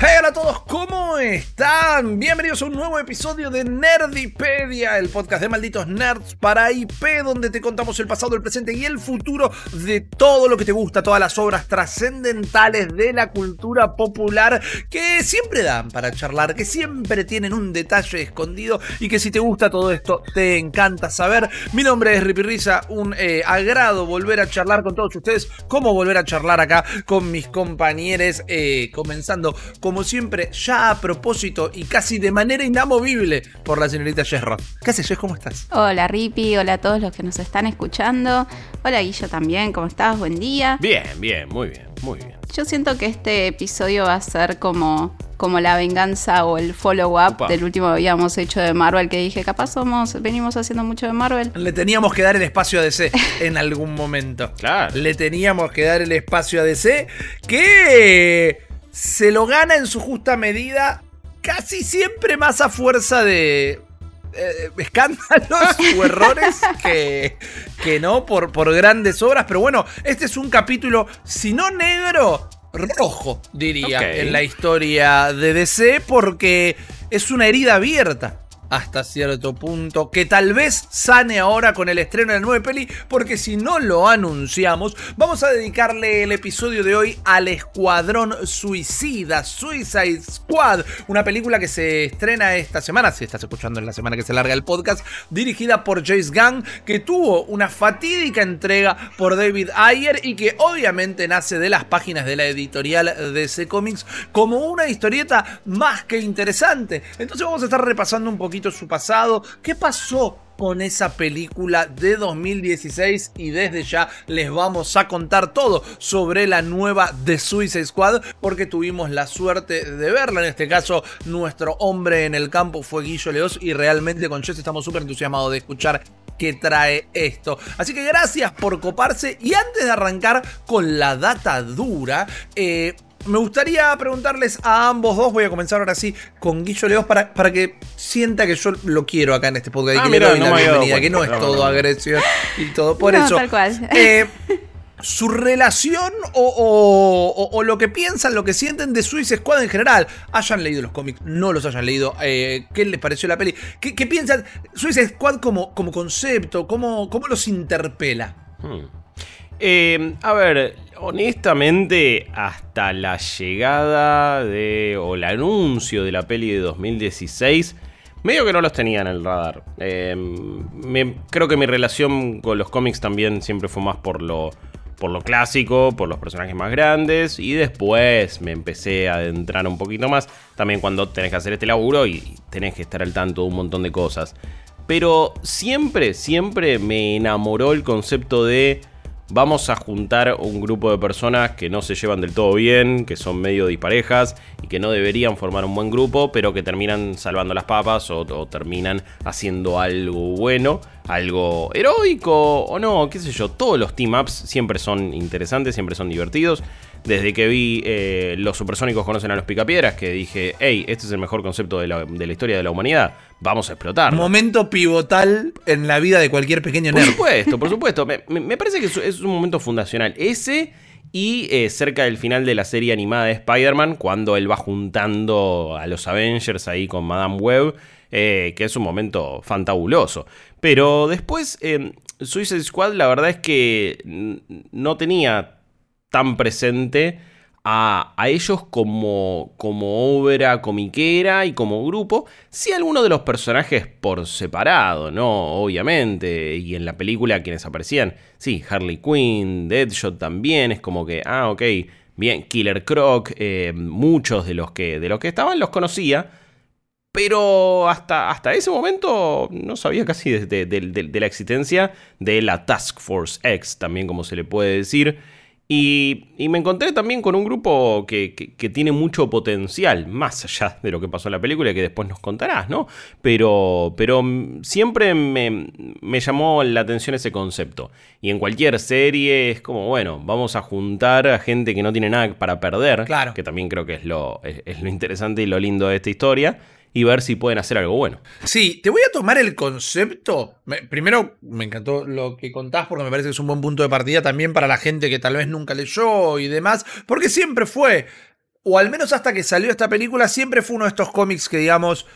Hey, hola a todos, ¿cómo están? Bienvenidos a un nuevo episodio de Nerdipedia, el podcast de malditos nerds para IP, donde te contamos el pasado, el presente y el futuro de todo lo que te gusta, todas las obras trascendentales de la cultura popular que siempre dan para charlar, que siempre tienen un detalle escondido y que si te gusta todo esto te encanta saber. Mi nombre es Ripi Risa, un eh, agrado volver a charlar con todos ustedes, como volver a charlar acá con mis compañeros, eh, comenzando como siempre, ya a propósito y casi de manera inamovible por la señorita Jess Roth. ¿Qué haces, Jess? ¿Cómo estás? Hola Ripi, hola a todos los que nos están escuchando. Hola Guillo también, ¿cómo estás? Buen día. Bien, bien, muy bien, muy bien. Yo siento que este episodio va a ser como, como la venganza o el follow-up del último que habíamos hecho de Marvel, que dije, capaz somos, venimos haciendo mucho de Marvel. Le teníamos que dar el espacio a DC en algún momento. Claro. Le teníamos que dar el espacio a DC que se lo gana en su justa medida, casi siempre más a fuerza de eh, escándalos o errores que, que no por, por grandes obras. Pero bueno, este es un capítulo, si no negro, rojo, diría, en la historia de DC, porque es una herida abierta. Hasta cierto punto, que tal vez sane ahora con el estreno de la nueva peli, porque si no lo anunciamos, vamos a dedicarle el episodio de hoy al Escuadrón Suicida, Suicide Squad, una película que se estrena esta semana, si estás escuchando en la semana que se larga el podcast, dirigida por James Gunn, que tuvo una fatídica entrega por David Ayer y que obviamente nace de las páginas de la editorial DC Comics como una historieta más que interesante. Entonces vamos a estar repasando un poquito su pasado, qué pasó con esa película de 2016 y desde ya les vamos a contar todo sobre la nueva The Suicide Squad porque tuvimos la suerte de verla. En este caso, nuestro hombre en el campo fue Guillo Leos y realmente con Jess estamos súper entusiasmados de escuchar qué trae esto. Así que gracias por coparse y antes de arrancar con la data dura, eh, me gustaría preguntarles a ambos dos, voy a comenzar ahora sí con Guillo Leos para, para que sienta que yo lo quiero acá en este podcast y Ah, que mira, le doy no la bienvenida, que no es todo no, no. agresión y todo. Por No, eso, tal cual. eh, su relación o, o- o- o lo que piensan, lo que sienten de Suicide Squad en general, hayan leído los cómics, no los hayan leído, eh, ¿qué les pareció la peli? ¿Qué, qué piensan Suicide Squad como, como concepto? ¿Cómo, ¿Cómo los interpela? Hmm. Eh, a ver, honestamente, hasta la llegada de. o el anuncio de la peli de 2016. Medio que no los tenía en el radar. Me- creo que mi relación con los cómics también siempre fue más por lo, por lo clásico, por los personajes más grandes. Y después me empecé a adentrar un poquito más. También cuando tenés que hacer este laburo y tenés que estar al tanto de un montón de cosas. Pero siempre, siempre me enamoró el concepto de vamos a juntar un grupo de personas que no se llevan del todo bien, que son medio disparejas y que no deberían formar un buen grupo, pero que terminan salvando las papas o, terminan haciendo algo bueno, algo heroico o no, qué sé yo. Todos los team-ups siempre son interesantes, siempre son divertidos. Desde que vi eh, Los Supersónicos conocen a los Picapiedras, que dije, hey, este es el mejor concepto de la, de la historia de la humanidad, vamos a explotarlo. Momento pivotal en la vida de cualquier pequeño Por nerd. supuesto, por supuesto. Me, me- parece que es, un momento fundacional. Ese y eh, cerca del final de la serie animada de Spider-Man, cuando él va juntando a los Avengers ahí con Madame Web, eh, que es un momento fantabuloso. Pero después, Suicide Squad, la verdad es que no tenía tan presente a, ellos como, como obra comiquera y como grupo, sí algunos de los personajes por separado, ¿no? Obviamente, y en la película quienes aparecían, sí, Harley Quinn, Deadshot también, es como que, ah, ok, bien, Killer Croc, eh, muchos de los, que, de los que estaban los conocía, pero hasta, hasta ese momento no sabía casi de la existencia de la Task Force X, también como se le puede decir. Y, me encontré también con un grupo que, tiene mucho potencial, más allá de lo que pasó en la película y que después nos contarás, ¿no? Pero, pero siempre me, llamó la atención ese concepto. Y en cualquier serie es como, bueno, vamos a juntar a gente que no tiene nada para perder, claro. que también creo que es lo, es lo interesante y lo lindo de esta historia y ver si pueden hacer algo bueno. Sí, te voy a tomar el concepto. primero, me encantó lo que contás porque me parece que es un buen punto de partida también para la gente que tal vez nunca leyó y demás, porque siempre fue, o al menos hasta que salió esta película, siempre fue uno de estos cómics que digamos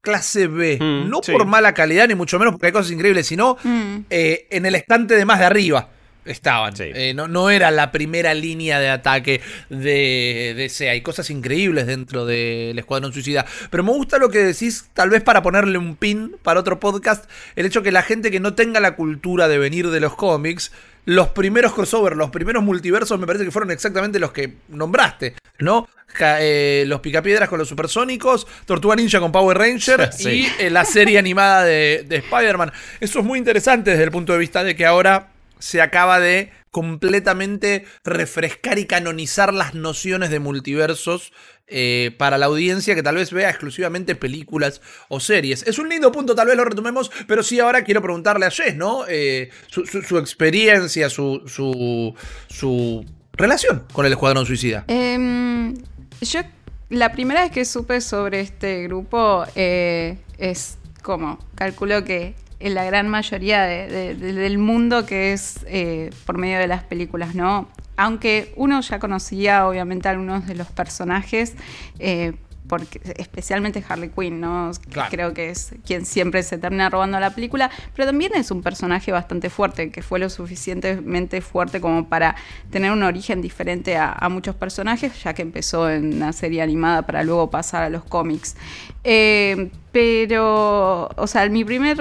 clase B. Mm, no por mala calidad, ni mucho menos porque hay cosas increíbles, sino mm. eh, en el estante de más de arriba estaban. Eh, no, no, era la primera línea de ataque de DC. Hay cosas increíbles dentro del Escuadrón Suicida. Pero me gusta lo que decís, tal vez para ponerle un pin para otro podcast, el hecho que la gente que no tenga la cultura de venir de los cómics, los primeros crossover, los primeros multiversos me parece que fueron exactamente los que nombraste, ¿no? Eh, los picapiedras con los supersónicos, Tortuga Ninja con Power Ranger y eh, la serie animada de, de Spider-Man. Eso es muy interesante desde el punto de vista de que ahora se acaba de completamente refrescar y canonizar las nociones de multiversos eh, para la audiencia que tal vez vea exclusivamente películas o series. Es un lindo punto, tal vez lo retomemos, pero sí ahora quiero preguntarle a Jess, ¿no? Eh, su, experiencia, su, su, relación con el Escuadrón Suicida. Em, yo la primera vez que supe sobre este grupo eh, es como, calculo que en la gran mayoría del mundo que es eh, por medio de las películas, ¿no? Aunque uno ya conocía obviamente algunos de los personajes, eh, porque, especialmente Harley Quinn, ¿no? Creo que es quien siempre se termina robando la película, pero también es un personaje bastante fuerte, que fue lo suficientemente fuerte como para tener un origen diferente a, muchos personajes, ya que empezó en una serie animada para luego pasar a los cómics. Eh, pero, o sea, mi primer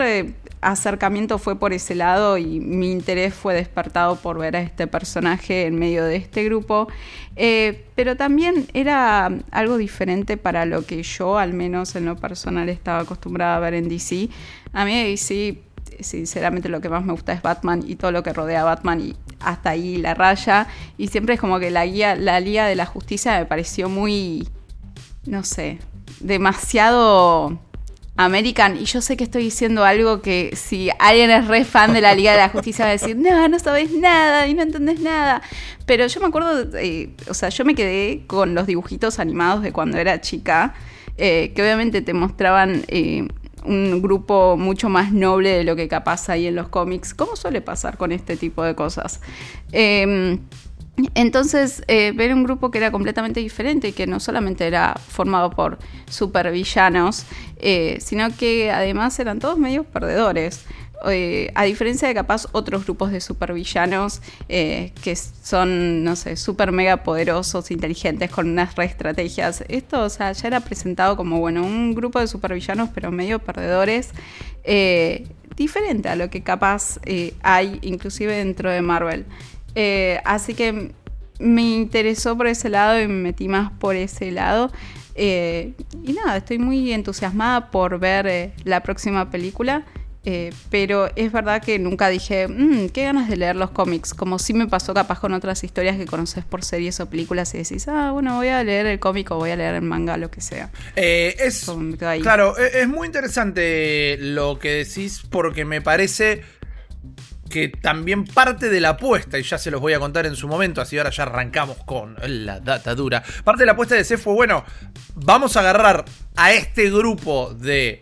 acercamiento fue por ese lado y mi interés fue despertado por ver a este personaje en medio de este grupo. Eh, pero también era algo diferente para lo que yo, al menos en lo personal, estaba acostumbrada a ver en DC. A mí DC, sinceramente, lo que más me gusta es Batman y todo lo que rodea a Batman y hasta ahí la raya. Y siempre es como que la, guía, la Liga de la Justicia me pareció muy, no sé, demasiado American, y yo sé que estoy diciendo algo que si alguien es re fan de la Liga de la Justicia va a decir, no, no sabes nada y no entendés nada. Pero yo me acuerdo, eh, o sea, yo me quedé con los dibujitos animados de cuando era chica, eh, que obviamente te mostraban eh, un grupo mucho más noble de lo que capaz hay en los cómics, como suele pasar con este tipo de cosas. Em, entonces, eh, ver un grupo que era completamente diferente y que no solamente era formado por supervillanos, eh, sino que además eran todos medios perdedores. Eh, a diferencia de capaz otros grupos de supervillanos que son, no sé, super mega poderosos, inteligentes, con unas re estrategias. Esto, o sea, ya era presentado como, bueno, un grupo de supervillanos, pero medio perdedores, diferente a lo que capaz hay inclusive dentro de Marvel. Eh, así que me interesó por ese lado y me metí más por ese lado. Eh, y nada, estoy muy entusiasmada por ver eh, la próxima película. pero es verdad que nunca dije, mmm, qué ganas de leer los cómics, como si me pasó capaz con otras historias que conoces por series o películas y decís, ah, bueno, voy a leer el cómic o voy a leer el manga, lo que sea. es, claro, e, es muy interesante lo que decís porque me parece que también parte de la apuesta, y ya se los voy a contar en su momento, así ahora ya arrancamos con la data dura. Parte de la apuesta de C fue, bueno, vamos a agarrar a este grupo de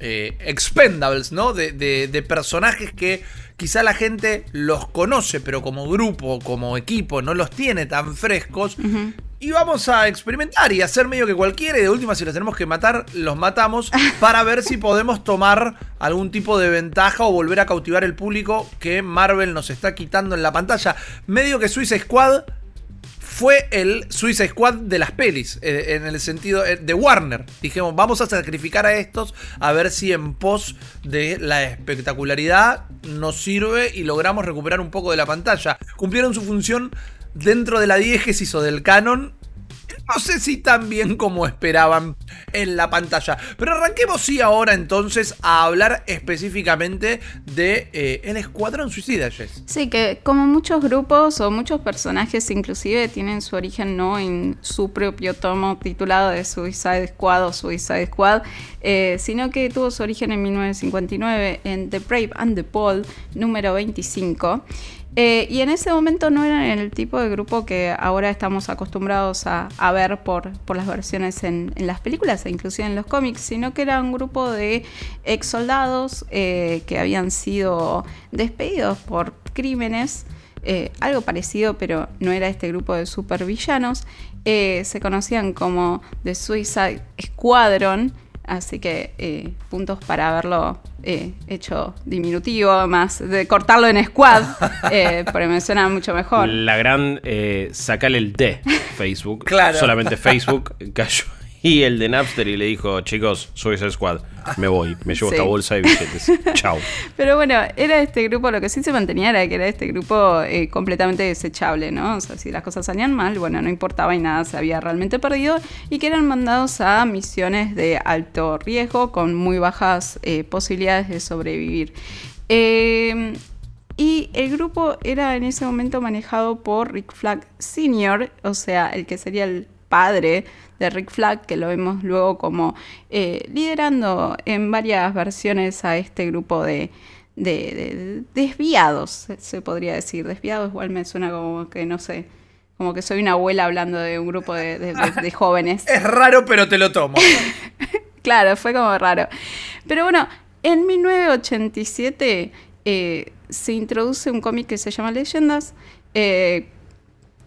eh, expendables, ¿no? De, de, personajes que quizá la gente los conoce, pero como grupo, como equipo, no los tiene tan frescos. Y vamos a experimentar y hacer medio que cualquiera. Y de última, si los tenemos que matar, los matamos para ver si podemos tomar algún tipo de ventaja o volver a cautivar el público que Marvel nos está quitando en la pantalla. Medio que Suicide Squad fue el Suicide Squad de las pelis, eh, en el sentido eh, de Warner. Dijimos, vamos a sacrificar a estos a ver si en pos de la espectacularidad nos sirve y logramos recuperar un poco de la pantalla. Cumplieron su función dentro de la diégesis o del canon no sé si tan bien como esperaban en la pantalla. Pero arranquemos sí ahora entonces a hablar específicamente de eh, El Escuadrón Suicida, Jess. Sí, que como muchos grupos o muchos personajes inclusive tienen su origen no en su propio tomo titulado de Suicide Squad o Suicide Squad, eh, sino que tuvo su origen en 1959 en The Brave and the Bold número 25. Eh, y en ese momento no eran el tipo de grupo que ahora estamos acostumbrados a, ver por, las versiones en, las películas e inclusive en los cómics, sino que era un grupo de ex soldados eh, que habían sido despedidos por crímenes, eh, algo parecido, pero no era este grupo de supervillanos. se conocían como The Suicide Squadron Así que eh, puntos para haberlo eh, hecho diminutivo, más de cortarlo en squad, eh, porque me suena mucho mejor. La gran eh, sacale el D, Facebook. claro. Solamente Facebook cayó y el de Napster y le dijo, chicos, soy ese squad, me voy, me llevo esta bolsa de billetes, chao. Pero bueno, era este grupo, lo que sí se mantenía era que era este grupo eh, completamente desechable, ¿no? O sea, si las cosas salían mal, bueno, no importaba y nada se había realmente perdido y que eran mandados a misiones de alto riesgo con muy bajas eh, posibilidades de sobrevivir. Em, y el grupo era en ese momento manejado por Rick Flag Sr., o sea, el que sería el padre de Rick Flag, que lo vemos luego como eh, liderando en varias versiones a este grupo de, desviados, se podría decir. Desviados igual me suena como que, no sé, como que soy una abuela hablando de un grupo de, jóvenes. Es raro, pero te lo tomo. claro, fue como raro. Pero bueno, en 1987 eh, se introduce un cómic que se llama Leyendas, eh,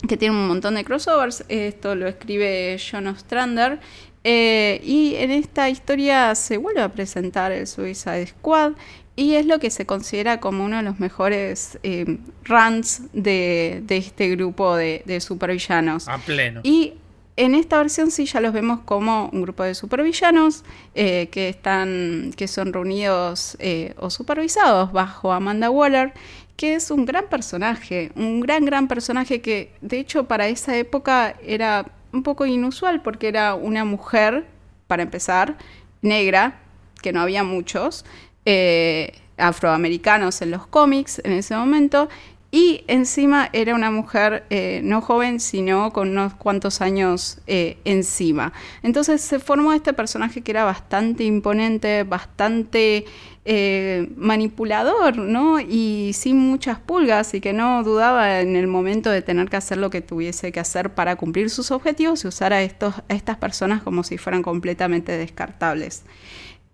que tiene un montón de crossovers. Esto lo escribe John Ostrander. Eh, y en esta historia se vuelve a presentar el Suicide Squad. Y es lo que se considera como uno de los mejores eh, runs de, este grupo de, supervillanos. A pleno. Y en esta versión sí ya los vemos como un grupo de supervillanos eh, que están que son reunidos o supervisados bajo Amanda Waller que es un gran personaje, un gran, gran personaje que de hecho para esa época era un poco inusual porque era una mujer, para empezar, negra, que no había muchos, eh, afroamericanos en los cómics en ese momento, y encima era una mujer eh, no joven, sino con unos cuantos años eh, encima. Entonces se formó este personaje que era bastante imponente, bastante eh, manipulador, ¿no? Y sin muchas pulgas y que no dudaba en el momento de tener que hacer lo que tuviese que hacer para cumplir sus objetivos y usar a, estos, a estas personas como si fueran completamente descartables.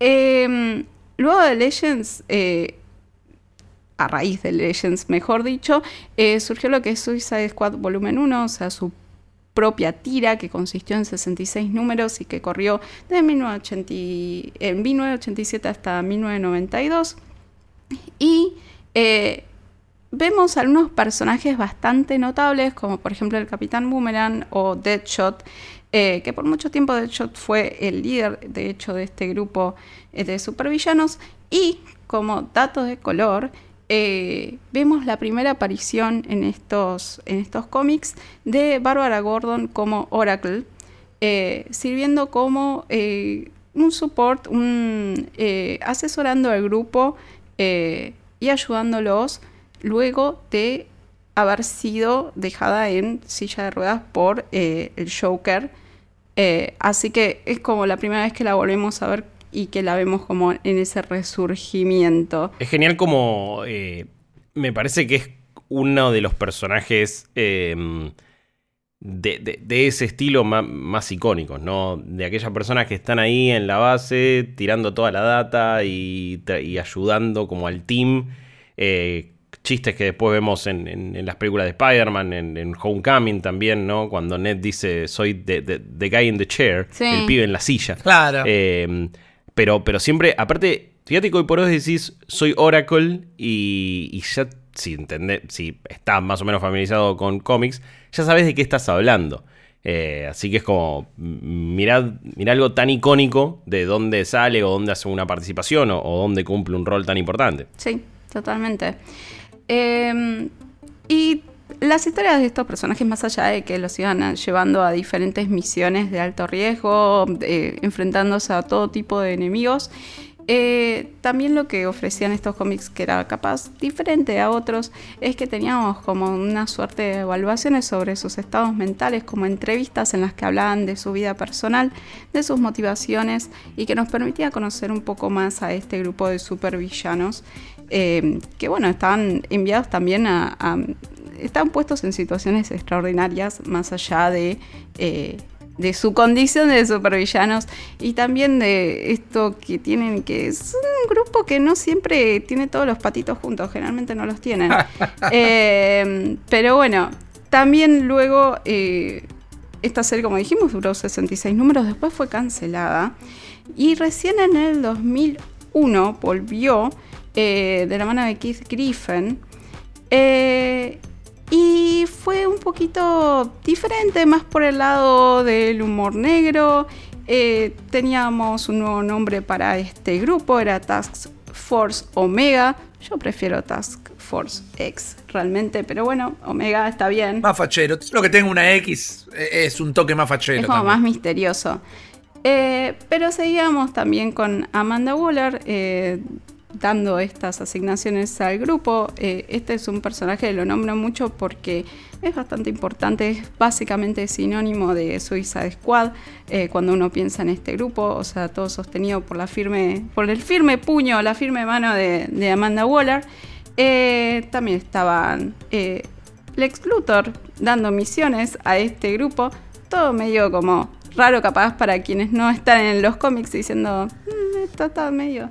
Em, luego de Legends a raíz de Legends, mejor dicho, eh, surgió lo que es Suicide Squad Volumen 1, o sea, su propia tira que consistió en 66 números y que corrió de 1987 hasta 1992. Y eh, vemos algunos personajes bastante notables, como por ejemplo el Capitán Boomerang o Deadshot, eh, que por mucho tiempo Deadshot fue el líder, de hecho, de este grupo de supervillanos. Y como dato de color, eh, vemos la primera aparición en estos, en estos cómics de Barbara Gordon como Oracle, eh, sirviendo como eh, un support, asesorando al grupo y ayudándolos luego de haber sido dejada en silla de ruedas por el Joker. así que es como la primera vez que la volvemos a ver y que la vemos como en ese resurgimiento. Es genial como eh, me parece que es uno de los personajes em, de, ese estilo más, icónicos, ¿no? De aquellas personas que están ahí en la base tirando toda la data y, ayudando como al team. Eh, chistes que después vemos en, las películas de Spider-Man, en, Homecoming también, ¿no? Cuando Ned dice, soy the, guy in the chair, el pibe en la silla. Claro. Eh, pero, pero siempre, aparte, fíjate que hoy por hoy decís, soy Oracle y, ya, si, entendés, si estás más o menos familiarizado con cómics, ya sabes de qué estás hablando. Eh, así que es como, mirad, algo tan icónico de dónde sale o dónde hace una participación o, dónde cumple un rol tan importante. Sí, totalmente. Em, y las historias de estos personajes, más allá de que los iban llevando a diferentes misiones de alto riesgo, enfrentándose a todo tipo de enemigos, eh, también lo que ofrecían estos cómics, que era capaz diferente a otros, es que teníamos como una suerte de evaluaciones sobre sus estados mentales, como entrevistas en las que hablaban de su vida personal, de sus motivaciones y que nos permitía conocer un poco más a este grupo de supervillanos, eh, que bueno, estaban enviados también a, Estaban puestos en situaciones extraordinarias, más allá de... Eh, de su condición de supervillanos y también de esto que tienen, que es un grupo que no siempre tiene todos los patitos juntos, generalmente no los tienen. Eh, pero bueno, también luego eh, esta serie, como dijimos, duró 66 números, después fue cancelada y recién en el 2001 volvió eh, de la mano de Keith Griffin. Y fue un poquito diferente, más por el lado del humor negro. Eh, teníamos un nuevo nombre para este grupo, era Task Force Omega. Yo prefiero Task Force X realmente, pero bueno, Omega está bien. Más fachero. Lo que tenga una X eh, es un toque más fachero. Es como más misterioso. Eh, pero seguíamos también con Amanda Waller, dando estas asignaciones al grupo. Eh, este es un personaje que lo nombro mucho porque es bastante importante, es básicamente sinónimo de Suicide Squad eh, cuando uno piensa en este grupo, o sea, todo sostenido por, la firme, por el firme puño, la firme mano de, Amanda Waller. Eh, también estaban Lex Luthor dando misiones a este grupo, todo medio como raro capaz para quienes no están en los cómics diciendo, mm, esto está medio...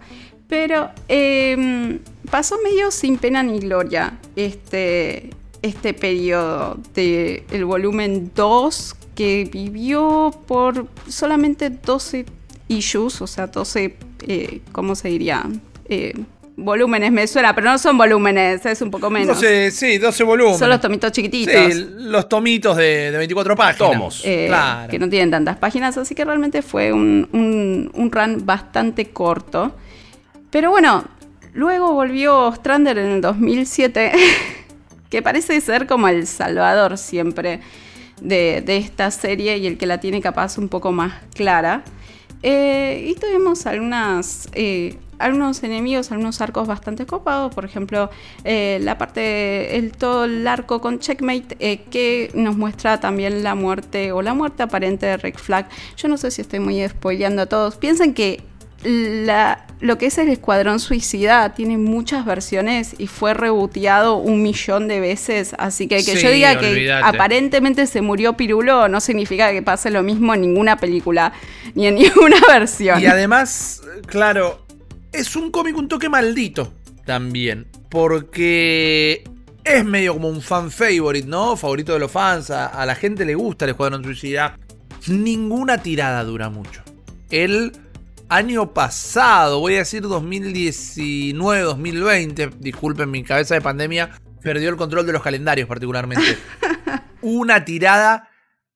Pero em, pasó medio sin pena ni gloria este, este periodo del el volumen 2 que vivió por solamente 12 issues, o sea, 12, eh, ¿cómo se diría? Eh, volúmenes me suena, pero no son volúmenes, es un poco menos. 12, sí, 12 volúmenes. Son los tomitos chiquititos. Sí, los tomitos de, 24 páginas. Tomos. Eh, claro. Que no tienen tantas páginas, así que realmente fue un, un, un run bastante corto. Pero bueno, luego volvió Strander en el 2007, que parece ser como el salvador siempre de, esta serie y el que la tiene capaz un poco más clara. Eh, y tuvimos eh, algunos enemigos, algunos arcos bastante copados. Por ejemplo, eh, la parte, el, todo el arco con Checkmate, que nos muestra también la muerte o la muerte aparente de Rick Flag. Yo no sé si estoy muy spoileando a todos. Piensen que la, lo que es el Escuadrón Suicida tiene muchas versiones y fue reboteado un millón de veces. Así que que yo diga que aparentemente se murió Pirulo no significa que pase lo mismo en ninguna película ni en ninguna versión. Y además, claro, es un cómic un toque maldito también. Porque es medio como un fan favorite, ¿no? Favorito de los fans. A, la gente le gusta el Escuadrón Suicida. Ninguna tirada dura mucho. Él año pasado, voy a decir 2019, 2020, disculpen mi cabeza de pandemia, perdió el control de los calendarios particularmente. Una tirada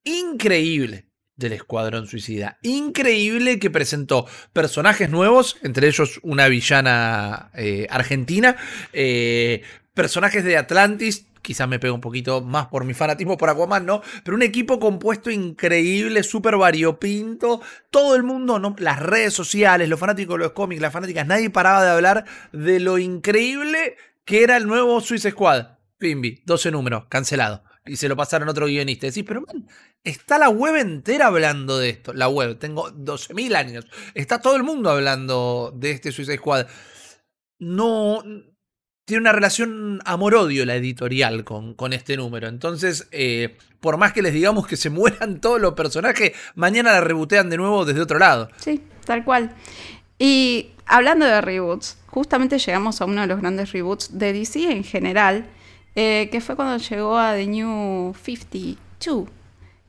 increíble del Escuadrón Suicida. Increíble que presentó personajes nuevos, entre ellos una villana eh, argentina, eh, personajes de Atlantis, quizás me pego un poquito más por mi fanatismo por Aquaman, ¿no? Pero un equipo compuesto increíble, súper variopinto. Todo el mundo, ¿no? las redes sociales, los fanáticos de los cómics, las fanáticas, nadie paraba de hablar de lo increíble que era el nuevo Suicide Squad. Pimbi, 12 números, cancelado. Y se lo pasaron a otro guionista. Decís, pero man, está la web entera hablando de esto. La web, tengo 12.000 años. Está todo el mundo hablando de este Suicide Squad. No, tiene una relación amor-odio la editorial con, con, este número. Entonces, eh, por más que les digamos que se mueran todos los personajes, mañana la rebotean de nuevo desde otro lado. Sí, tal cual. Y hablando de reboots, justamente llegamos a uno de los grandes reboots de DC en general, eh, que fue cuando llegó a The New 52,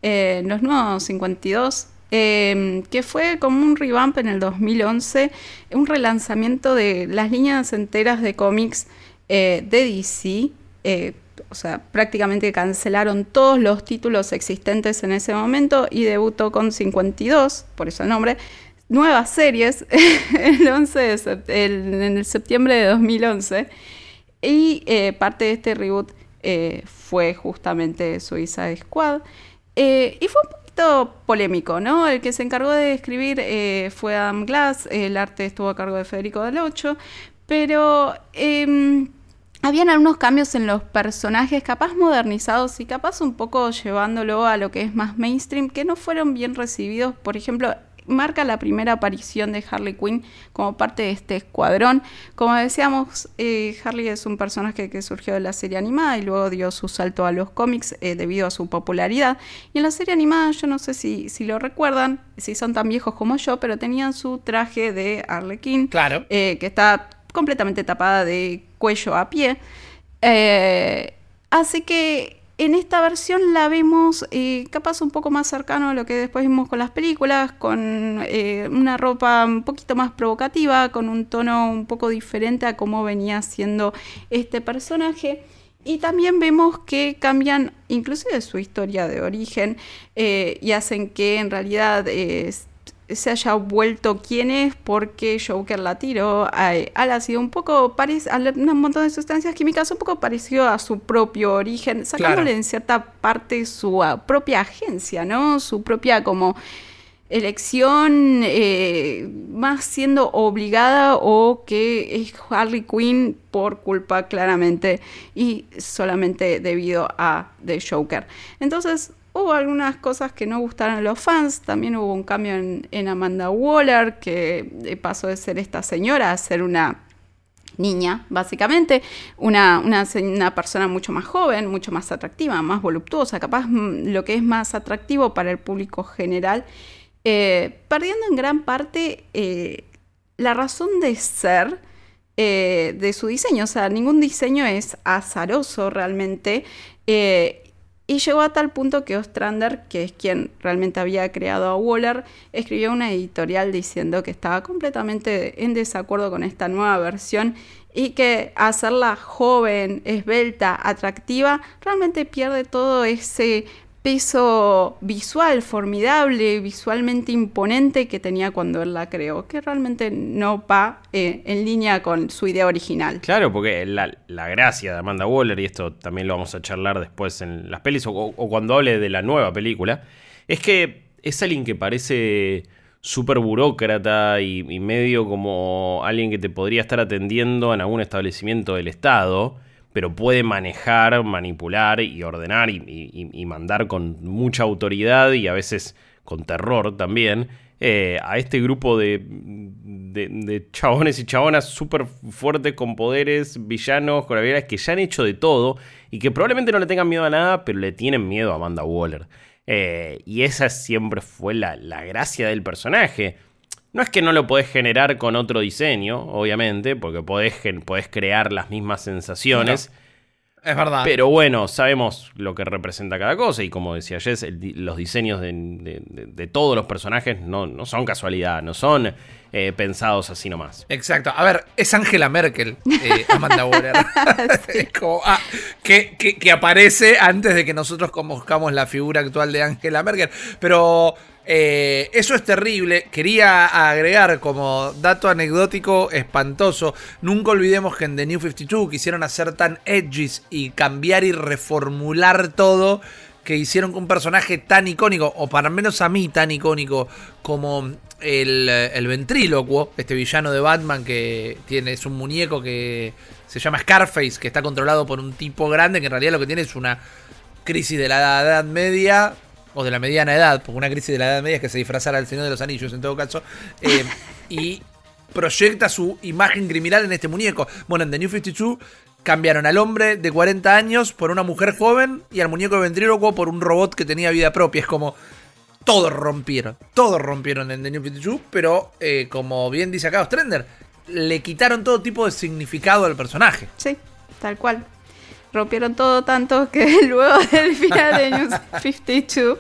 eh, los nuevos 52. que fue como un revamp en el 2011, un relanzamiento de las líneas enteras de cómics eh, de DC, eh, o sea, prácticamente cancelaron todos los títulos existentes en ese momento y debutó con 52, por eso el nombre, nuevas series el 11 en el septiembre de 2011. Y eh, parte de este reboot fue justamente Suicide Squad. Y fue un poquito polémico, ¿no? El que se encargó de escribir fue Adam Glass, el arte estuvo a cargo de Federico Del Ocho, pero em, habían algunos cambios en los personajes, capaz modernizados y capaz un poco llevándolo a lo que es más mainstream, que no fueron bien recibidos. Por ejemplo, marca la primera aparición de Harley Quinn como parte de este escuadrón. Como decíamos, eh, Harley es un personaje que surgió de la serie animada y luego dio su salto a los cómics eh, debido a su popularidad. Y en la serie animada, yo no sé si, si lo recuerdan, si son tan viejos como yo, pero tenían su traje de Harlequin, Claro. eh, que está completamente tapada de cuello a pie. así que en esta versión la vemos eh, capaz un poco más cercano a lo que después vimos con las películas, con eh, una ropa un poquito más provocativa, con un tono un poco diferente a cómo venía siendo este personaje. Y también vemos que cambian inclusive su historia de origen eh, y hacen que en realidad se haya vuelto quién es porque Joker la tiró. Al ácido un poco parecido a un montón de sustancias químicas un poco parecido a su propio origen sacándole Claro. en cierta parte su ah, propia agencia no su propia como elección eh, más siendo obligada o que es Harley Quinn por culpa claramente y solamente debido a The Joker. Entonces Hubo algunas cosas que no gustaron a los fans, también hubo un cambio en, Amanda Waller, que eh, pasó de ser esta señora a ser una niña, básicamente, una, una, persona mucho más joven, mucho más atractiva, más voluptuosa, capaz mm, lo que es más atractivo para el público general, eh, perdiendo en gran parte eh, la razón de ser de su diseño. O sea, ningún diseño es azaroso realmente. Y llegó a tal punto que Ostrander, que es quien realmente había creado a Waller, escribió una editorial diciendo que estaba completamente en desacuerdo con esta nueva versión y que hacerla joven, esbelta, atractiva, realmente pierde todo ese peso visual formidable, visualmente imponente que tenía cuando él la creó, que realmente no va eh, en línea con su idea original. Claro, porque la, la gracia de Amanda Waller, y esto también lo vamos a charlar después en las pelis o, o cuando hable de la nueva película, es que es alguien que parece súper burócrata y, y medio como alguien que te podría estar atendiendo en algún establecimiento del Estado, pero puede manejar, manipular y ordenar y, mandar con mucha autoridad y a veces con terror también eh, a este grupo de, de, chabones y chabonas súper fuertes con poderes, villanos, con habilidades que ya han hecho de todo y que probablemente no le tengan miedo a nada, pero le tienen miedo a Amanda Waller. Eh, y esa siempre fue la gracia del personaje. No es que no lo podés generar con otro diseño, obviamente, porque podés, podés crear las mismas sensaciones. Es verdad. Pero bueno, sabemos lo que representa cada cosa y como decía Jess, el los diseños de, de- de- de todos los personajes no, no son casualidad, no son eh, pensados así nomás. Exacto. A ver, es Angela Merkel, eh, Amanda Waller. Como, ah, que, que- que aparece antes de que nosotros conozcamos la figura actual de Angela Merkel. Pero eh, eso es terrible. Quería agregar como dato anecdótico espantoso. Nunca olvidemos que en The New 52 quisieron hacer tan edgys y cambiar y reformular todo que hicieron un personaje tan icónico, o para menos a mí tan icónico, como el, el ventrílocuo, este villano de Batman que tiene, es un muñeco que se llama Scarface, que está controlado por un tipo grande, que en realidad lo que tiene es una crisis de la edad media, o de la mediana edad, porque una crisis de la edad media es que se disfrazara al Señor de los Anillos en todo caso, eh, y proyecta su imagen criminal en este muñeco. Bueno, en The New 52 cambiaron al hombre de 40 años por una mujer joven y al muñeco de ventrílocuo por un robot que tenía vida propia. Es como todos rompieron, todos rompieron en The New 52, pero eh, como bien dice acá Ostrender, le quitaron todo tipo de significado al personaje. Sí, tal cual. Rompieron todo tanto que luego del final de New 52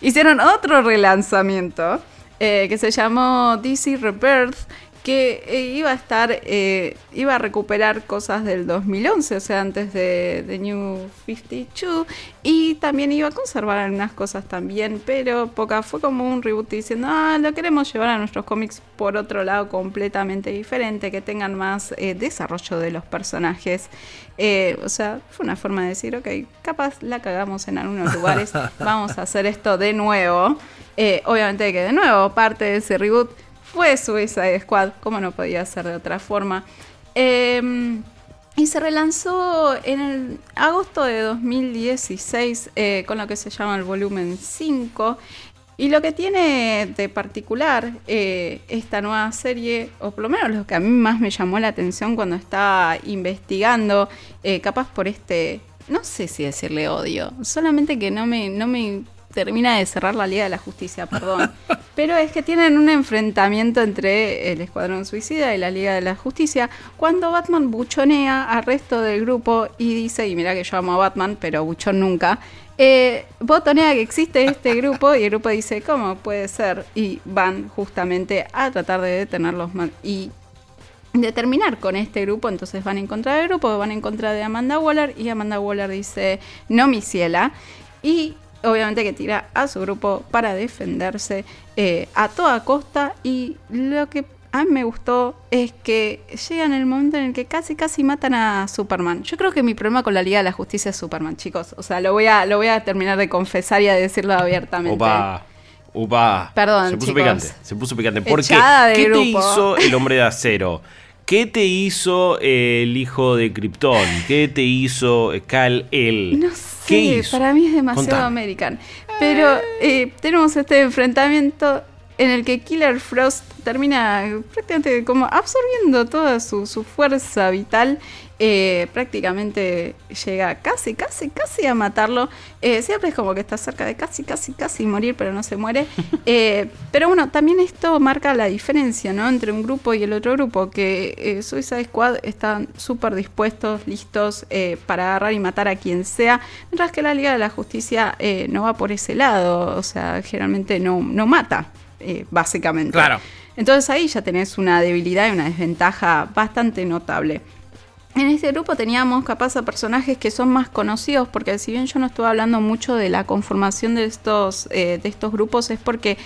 hicieron otro relanzamiento eh, que se llamó DC Rebirth, que eh, iba a estar, eh, iba a recuperar cosas del 2011, o sea, antes de, de New 52, y también iba a conservar algunas cosas también, pero poca, fue como un reboot diciendo, ah, lo queremos llevar a nuestros cómics por otro lado completamente diferente, que tengan más eh, desarrollo de los personajes. o sea, fue una forma de decir, ok, capaz la cagamos en algunos lugares, vamos a hacer esto de nuevo. obviamente que de nuevo, parte de ese reboot fue Suicide Squad, como no podía ser de otra forma. Em, y se relanzó en el agosto de 2016 eh, con lo que se llama el volumen 5. Y lo que tiene de particular eh, esta nueva serie, o por lo menos lo que a mí más me llamó la atención cuando estaba investigando, eh, capaz por este, no sé si decirle odio, solamente que no me, no me termina de cerrar la Liga de la Justicia, perdón. Pero es que tienen un enfrentamiento entre el Escuadrón Suicida y la Liga de la Justicia cuando Batman buchonea al resto del grupo y dice, y mira que yo amo a Batman, pero buchón nunca, eh, botonea que existe este grupo y el grupo dice, ¿cómo puede ser? Y van justamente a tratar de detenerlos y de terminar con este grupo, entonces van en contra del grupo, van en contra de Amanda Waller y Amanda Waller dice, no mi ciela. Y obviamente que tira a su grupo para defenderse eh, a toda costa y lo que a mí me gustó es que llega en el momento en el que casi casi matan a Superman. Yo creo que mi problema con la Liga de la Justicia es Superman, chicos. O sea, lo voy a, lo voy a terminar de confesar y a decirlo abiertamente. Opa, opa. Perdón, Se puso chicos. picante, se puso picante. ¿Por qué? Echada de ¿Qué te hizo el hombre de acero? ¿Qué te hizo el hijo de Krypton? ¿Qué te hizo Kal El? No ¿Qué sé, para mí es demasiado Contame. American. Pero eh, tenemos este enfrentamiento en el que Killer Frost termina prácticamente como absorbiendo toda su, su fuerza vital. Eh, prácticamente llega casi, casi, casi a matarlo. Eh, siempre es como que está cerca de casi, casi, casi morir, pero no se muere. Eh, pero bueno, también esto marca la diferencia, ¿no? Entre un grupo y el otro grupo, que eh, Suicide Squad están súper dispuestos, listos eh, para agarrar y matar a quien sea, mientras que la Liga de la Justicia eh, no va por ese lado, o sea, generalmente no, no mata, básicamente. Claro. Entonces ahí ya tenés una debilidad y una desventaja bastante notable. En este grupo teníamos capaz a personajes que son más conocidos, porque si bien yo no estuve hablando mucho de la conformación de estos, eh, de estos grupos, es porque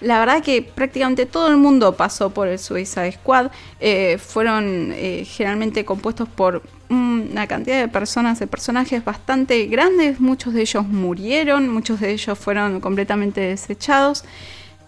la verdad que prácticamente todo el mundo pasó por el Suicide Squad. Eh, fueron eh, generalmente compuestos por una cantidad de personas, de personajes bastante grandes. Muchos de ellos murieron, muchos de ellos fueron completamente desechados.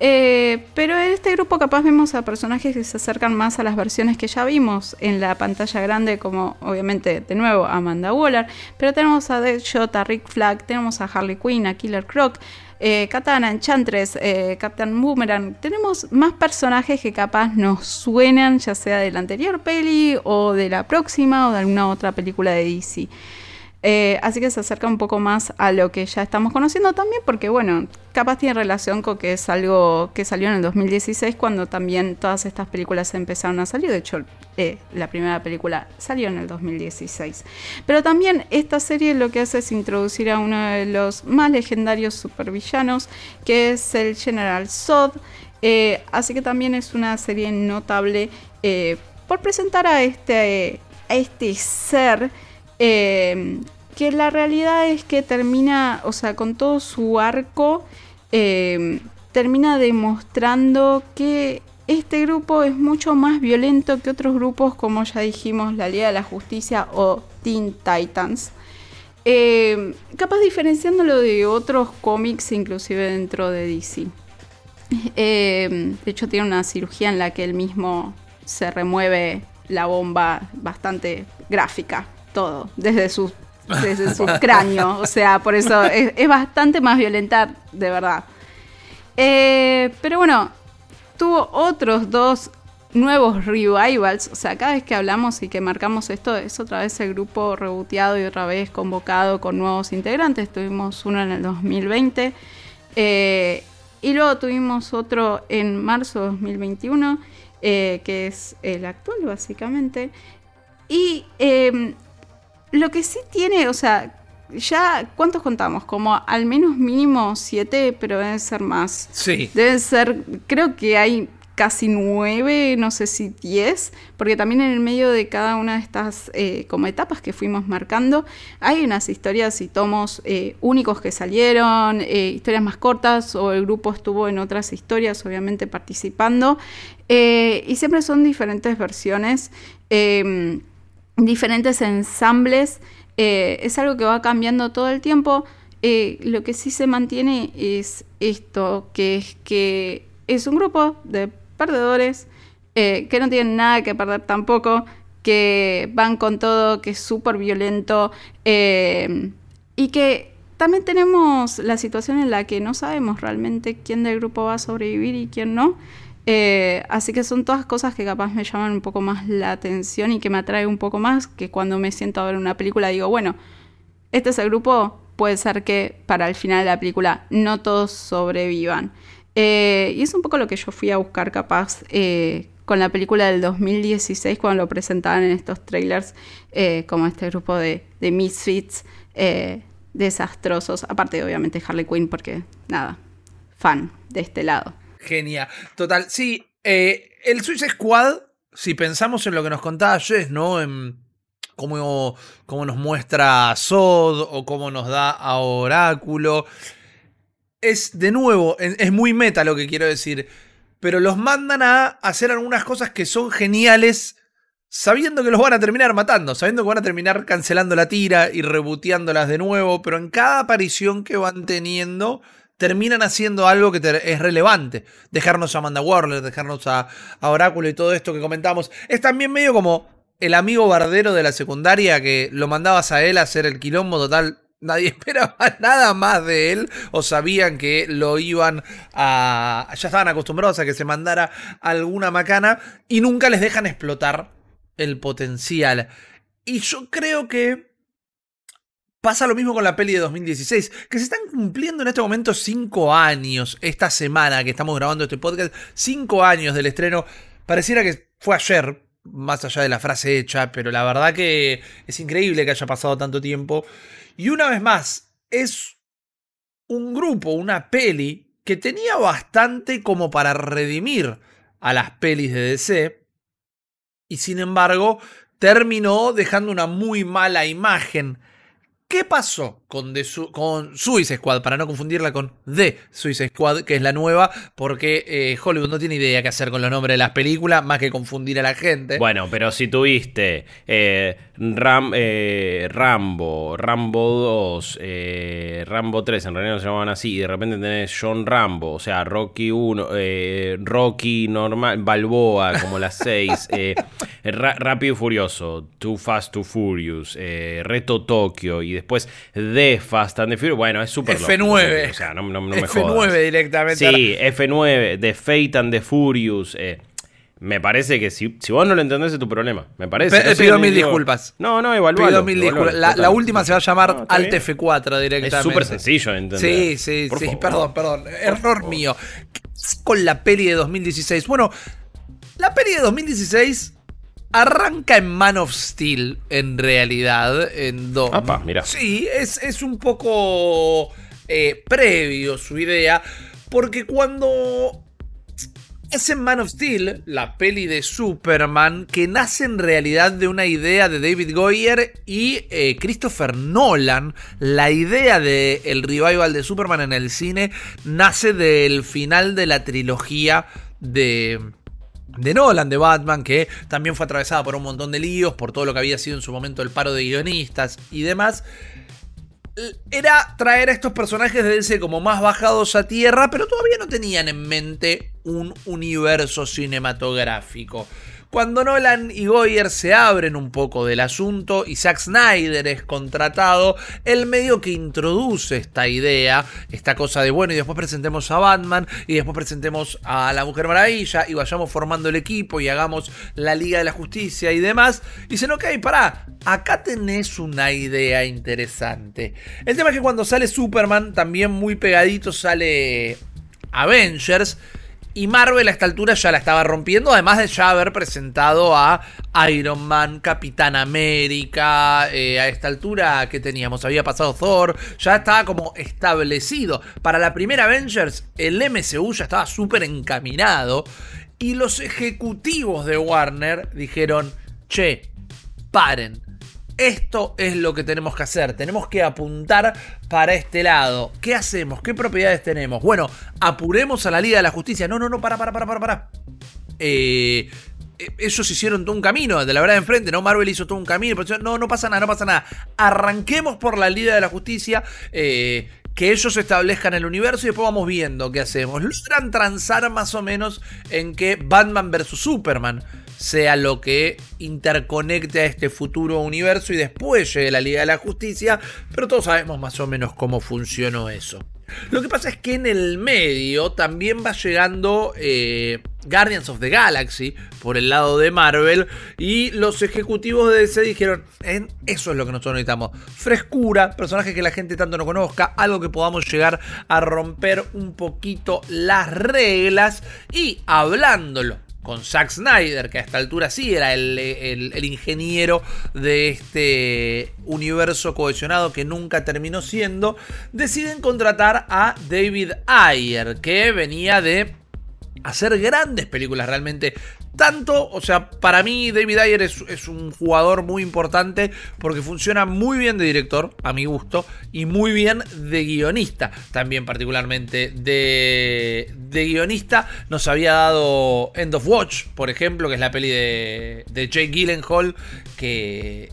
Eh, pero en este grupo capaz vemos a personajes que se acercan más a las versiones que ya vimos en la pantalla grande, como obviamente de nuevo Amanda Waller, pero tenemos a Deadshot, a Rick Flag, tenemos a Harley Quinn, a Killer Croc, eh, Katana, Enchantress, eh, Captain Boomerang. Tenemos más personajes que capaz nos suenan, ya sea de la anterior peli o de la próxima o de alguna otra película de DC. Eh, así que se acerca un poco más a lo que ya estamos conociendo también, porque bueno, capaz tiene relación con que es algo que salió en el 2016, cuando también todas estas películas empezaron a salir. De hecho, eh, la primera película salió en el 2016. Pero también esta serie lo que hace es introducir a uno de los más legendarios supervillanos, que es el General Zod. Eh, así que también es una serie notable por presentar a este, a este ser. Eh, que la realidad es que termina, o sea, con todo su arco, eh, termina demostrando que este grupo es mucho más violento que otros grupos, como ya dijimos, la Liga de la Justicia o Teen Titans. Eh, capaz diferenciándolo de otros cómics, inclusive dentro de DC. De hecho, tiene una cirugía en la que él mismo se remueve la bomba bastante gráfica, todo, desde su, desde su cráneo. O sea, por eso es, bastante más violenta, de verdad. Eh, pero bueno, tuvo otros dos nuevos revivals. O sea, cada vez que hablamos y que marcamos esto, es otra vez el grupo reboteado y otra vez convocado con nuevos integrantes. Tuvimos uno en el 2020. eh, y luego tuvimos otro en marzo de 2021, eh, que es el actual, básicamente. Y eh, lo que sí tiene, o sea, ya, ¿cuántos contamos? Como al menos mínimo siete, pero deben ser más. Sí. Deben ser, creo que hay casi nueve, no sé si diez, porque también en el medio de cada una de estas eh, como etapas que fuimos marcando, hay unas historias y tomos eh, únicos que salieron, eh, historias más cortas, o el grupo estuvo en otras historias, obviamente participando, y siempre son diferentes versiones, em, diferentes ensambles, es algo que va cambiando todo el tiempo. lo que sí se mantiene es esto, que es que es un grupo de perdedores, eh, que no tienen nada que perder tampoco, que van con todo, que es súper violento eh, y que también tenemos la situación en la que no sabemos realmente quién del grupo va a sobrevivir y quién no. Eh, así que son todas cosas que capaz me llaman un poco más la atención y que me atrae un poco más que cuando me siento a ver una película digo, bueno, este es el grupo, puede ser que para el final de la película no todos sobrevivan. Eh, y es un poco lo que yo fui a buscar capaz eh, con la película del 2016 cuando lo presentaban en estos trailers como este grupo de, de misfits desastrosos. Aparte obviamente Harley Quinn porque nada, fan de este lado. Genial, total. Sí, el Suicide Squad, si pensamos en lo que nos contaba Jess, ¿no? En cómo, cómo nos muestra Sod o cómo nos da a Oráculo es, de nuevo, es, muy meta lo que quiero decir, pero los mandan a hacer algunas cosas que son geniales sabiendo que los van a terminar matando, sabiendo que van a terminar cancelando la tira y reboteándolas de nuevo, pero en cada aparición que van teniendo terminan haciendo algo que es relevante. Dejarnos a Amanda Warner, dejarnos a, a Oráculo y todo esto que comentamos. Es también medio como el amigo bardero de la secundaria que lo mandabas a él a hacer el quilombo total Nadie esperaba nada más de él o sabían que lo iban a... ya estaban acostumbrados a que se mandara alguna macana y nunca les dejan explotar el potencial. Y yo creo que pasa lo mismo con la peli de 2016, que se están cumpliendo en este momento cinco años, esta semana que estamos grabando este podcast, cinco años del estreno. Pareciera que fue ayer, más allá de la frase hecha, pero la verdad que es increíble que haya pasado tanto tiempo. Y una vez más, es un grupo, una peli, que tenía bastante como para redimir a las pelis de DC. Y sin embargo, terminó dejando una muy mala imagen ¿Qué pasó con, con Suicide Squad? Para no confundirla con The Suicide Squad, que es la nueva, porque eh, Hollywood no tiene idea qué hacer con los nombres de las películas, más que confundir a la gente. Bueno, pero si tuviste eh, Ram, eh, Rambo, Rambo 2, Rambo 3, en realidad no se llamaban así, y de repente tenés John Rambo, o sea, Rocky 1, Rocky normal, Balboa, como las 6, Rápido y Furioso, Too Fast, Too Furious, Reto Tokio, y después de Fast and the Furious. Bueno, es súper F9. o sea, no, no, me F9 directamente. Sí, F9, de Fate and the Furious. Eh, me parece que si, si vos no lo entendés es tu problema. Me parece. pido mil disculpas. No, no, evalualo. Pido mil disculpas. La, última se va a llamar Alt F4 directamente. Es súper sencillo de entender. Sí, sí, sí. Perdón, perdón. Error mío. Con la peli de 2016. Bueno, la peli de 2016 Arranca en Man of Steel, en realidad, en dos. mira. Sí, es, es un poco eh, previo su idea, porque cuando es en Man of Steel, la peli de Superman, que nace en realidad de una idea de David Goyer y eh, Christopher Nolan. La idea del el revival de Superman en el cine nace del final de la trilogía de de Nolan, de Batman, que también fue atravesada por un montón de líos, por todo lo que había sido en su momento el paro de guionistas y demás. Era traer a estos personajes de como más bajados a tierra, pero todavía no tenían en mente un universo cinematográfico. Cuando Nolan y Goyer se abren un poco del asunto y Zack Snyder es contratado, el medio que introduce esta idea, esta cosa de bueno, y después presentemos a Batman, y después presentemos a la Mujer Maravilla, y vayamos formando el equipo y hagamos la Liga de la Justicia y demás, dicen, ok, pará, acá tenés una idea interesante. El tema es que cuando sale Superman, también muy pegadito sale Avengers, y Marvel a esta altura ya la estaba rompiendo, además de ya haber presentado a Iron Man, Capitán América, eh, a esta altura que teníamos, había pasado Thor, ya estaba como establecido. Para la primera Avengers, el MCU ya estaba súper encaminado. Y los ejecutivos de Warner dijeron, che, paren. Esto es lo que tenemos que hacer. Tenemos que apuntar para este lado. ¿Qué hacemos? ¿Qué propiedades tenemos? Bueno, apuremos a la Liga de la Justicia. No, no, no, para, para, para, para, para. Eh, eh, ellos hicieron todo un camino, de la verdad enfrente, ¿no? Marvel hizo todo un camino, no, no pasa nada, no pasa nada. Arranquemos por la Liga de la Justicia, eh, que ellos establezcan el universo y después vamos viendo qué hacemos. Logran transar más o menos en que Batman vs. Superman sea lo que interconecte a este futuro universo y después llegue la Liga de la Justicia, pero todos sabemos más o menos cómo funcionó eso. Lo que pasa es que en el medio también va llegando eh, Guardians of the Galaxy por el lado de Marvel y los ejecutivos de DC dijeron, eso es lo que nosotros necesitamos, frescura, personajes que la gente tanto no conozca, algo que podamos llegar a romper un poquito las reglas y hablándolo con Zack Snyder, que a esta altura sí era el, ingeniero de este universo cohesionado que nunca terminó siendo, deciden contratar a David Ayer, que venía de hacer grandes películas realmente. Tanto, o sea, para mí David Ayer es, un jugador muy importante porque funciona muy bien de director, a mi gusto, y muy bien de guionista, también particularmente de, de guionista. Nos había dado End of Watch, por ejemplo, que es la peli de, de Jake Gyllenhaal, que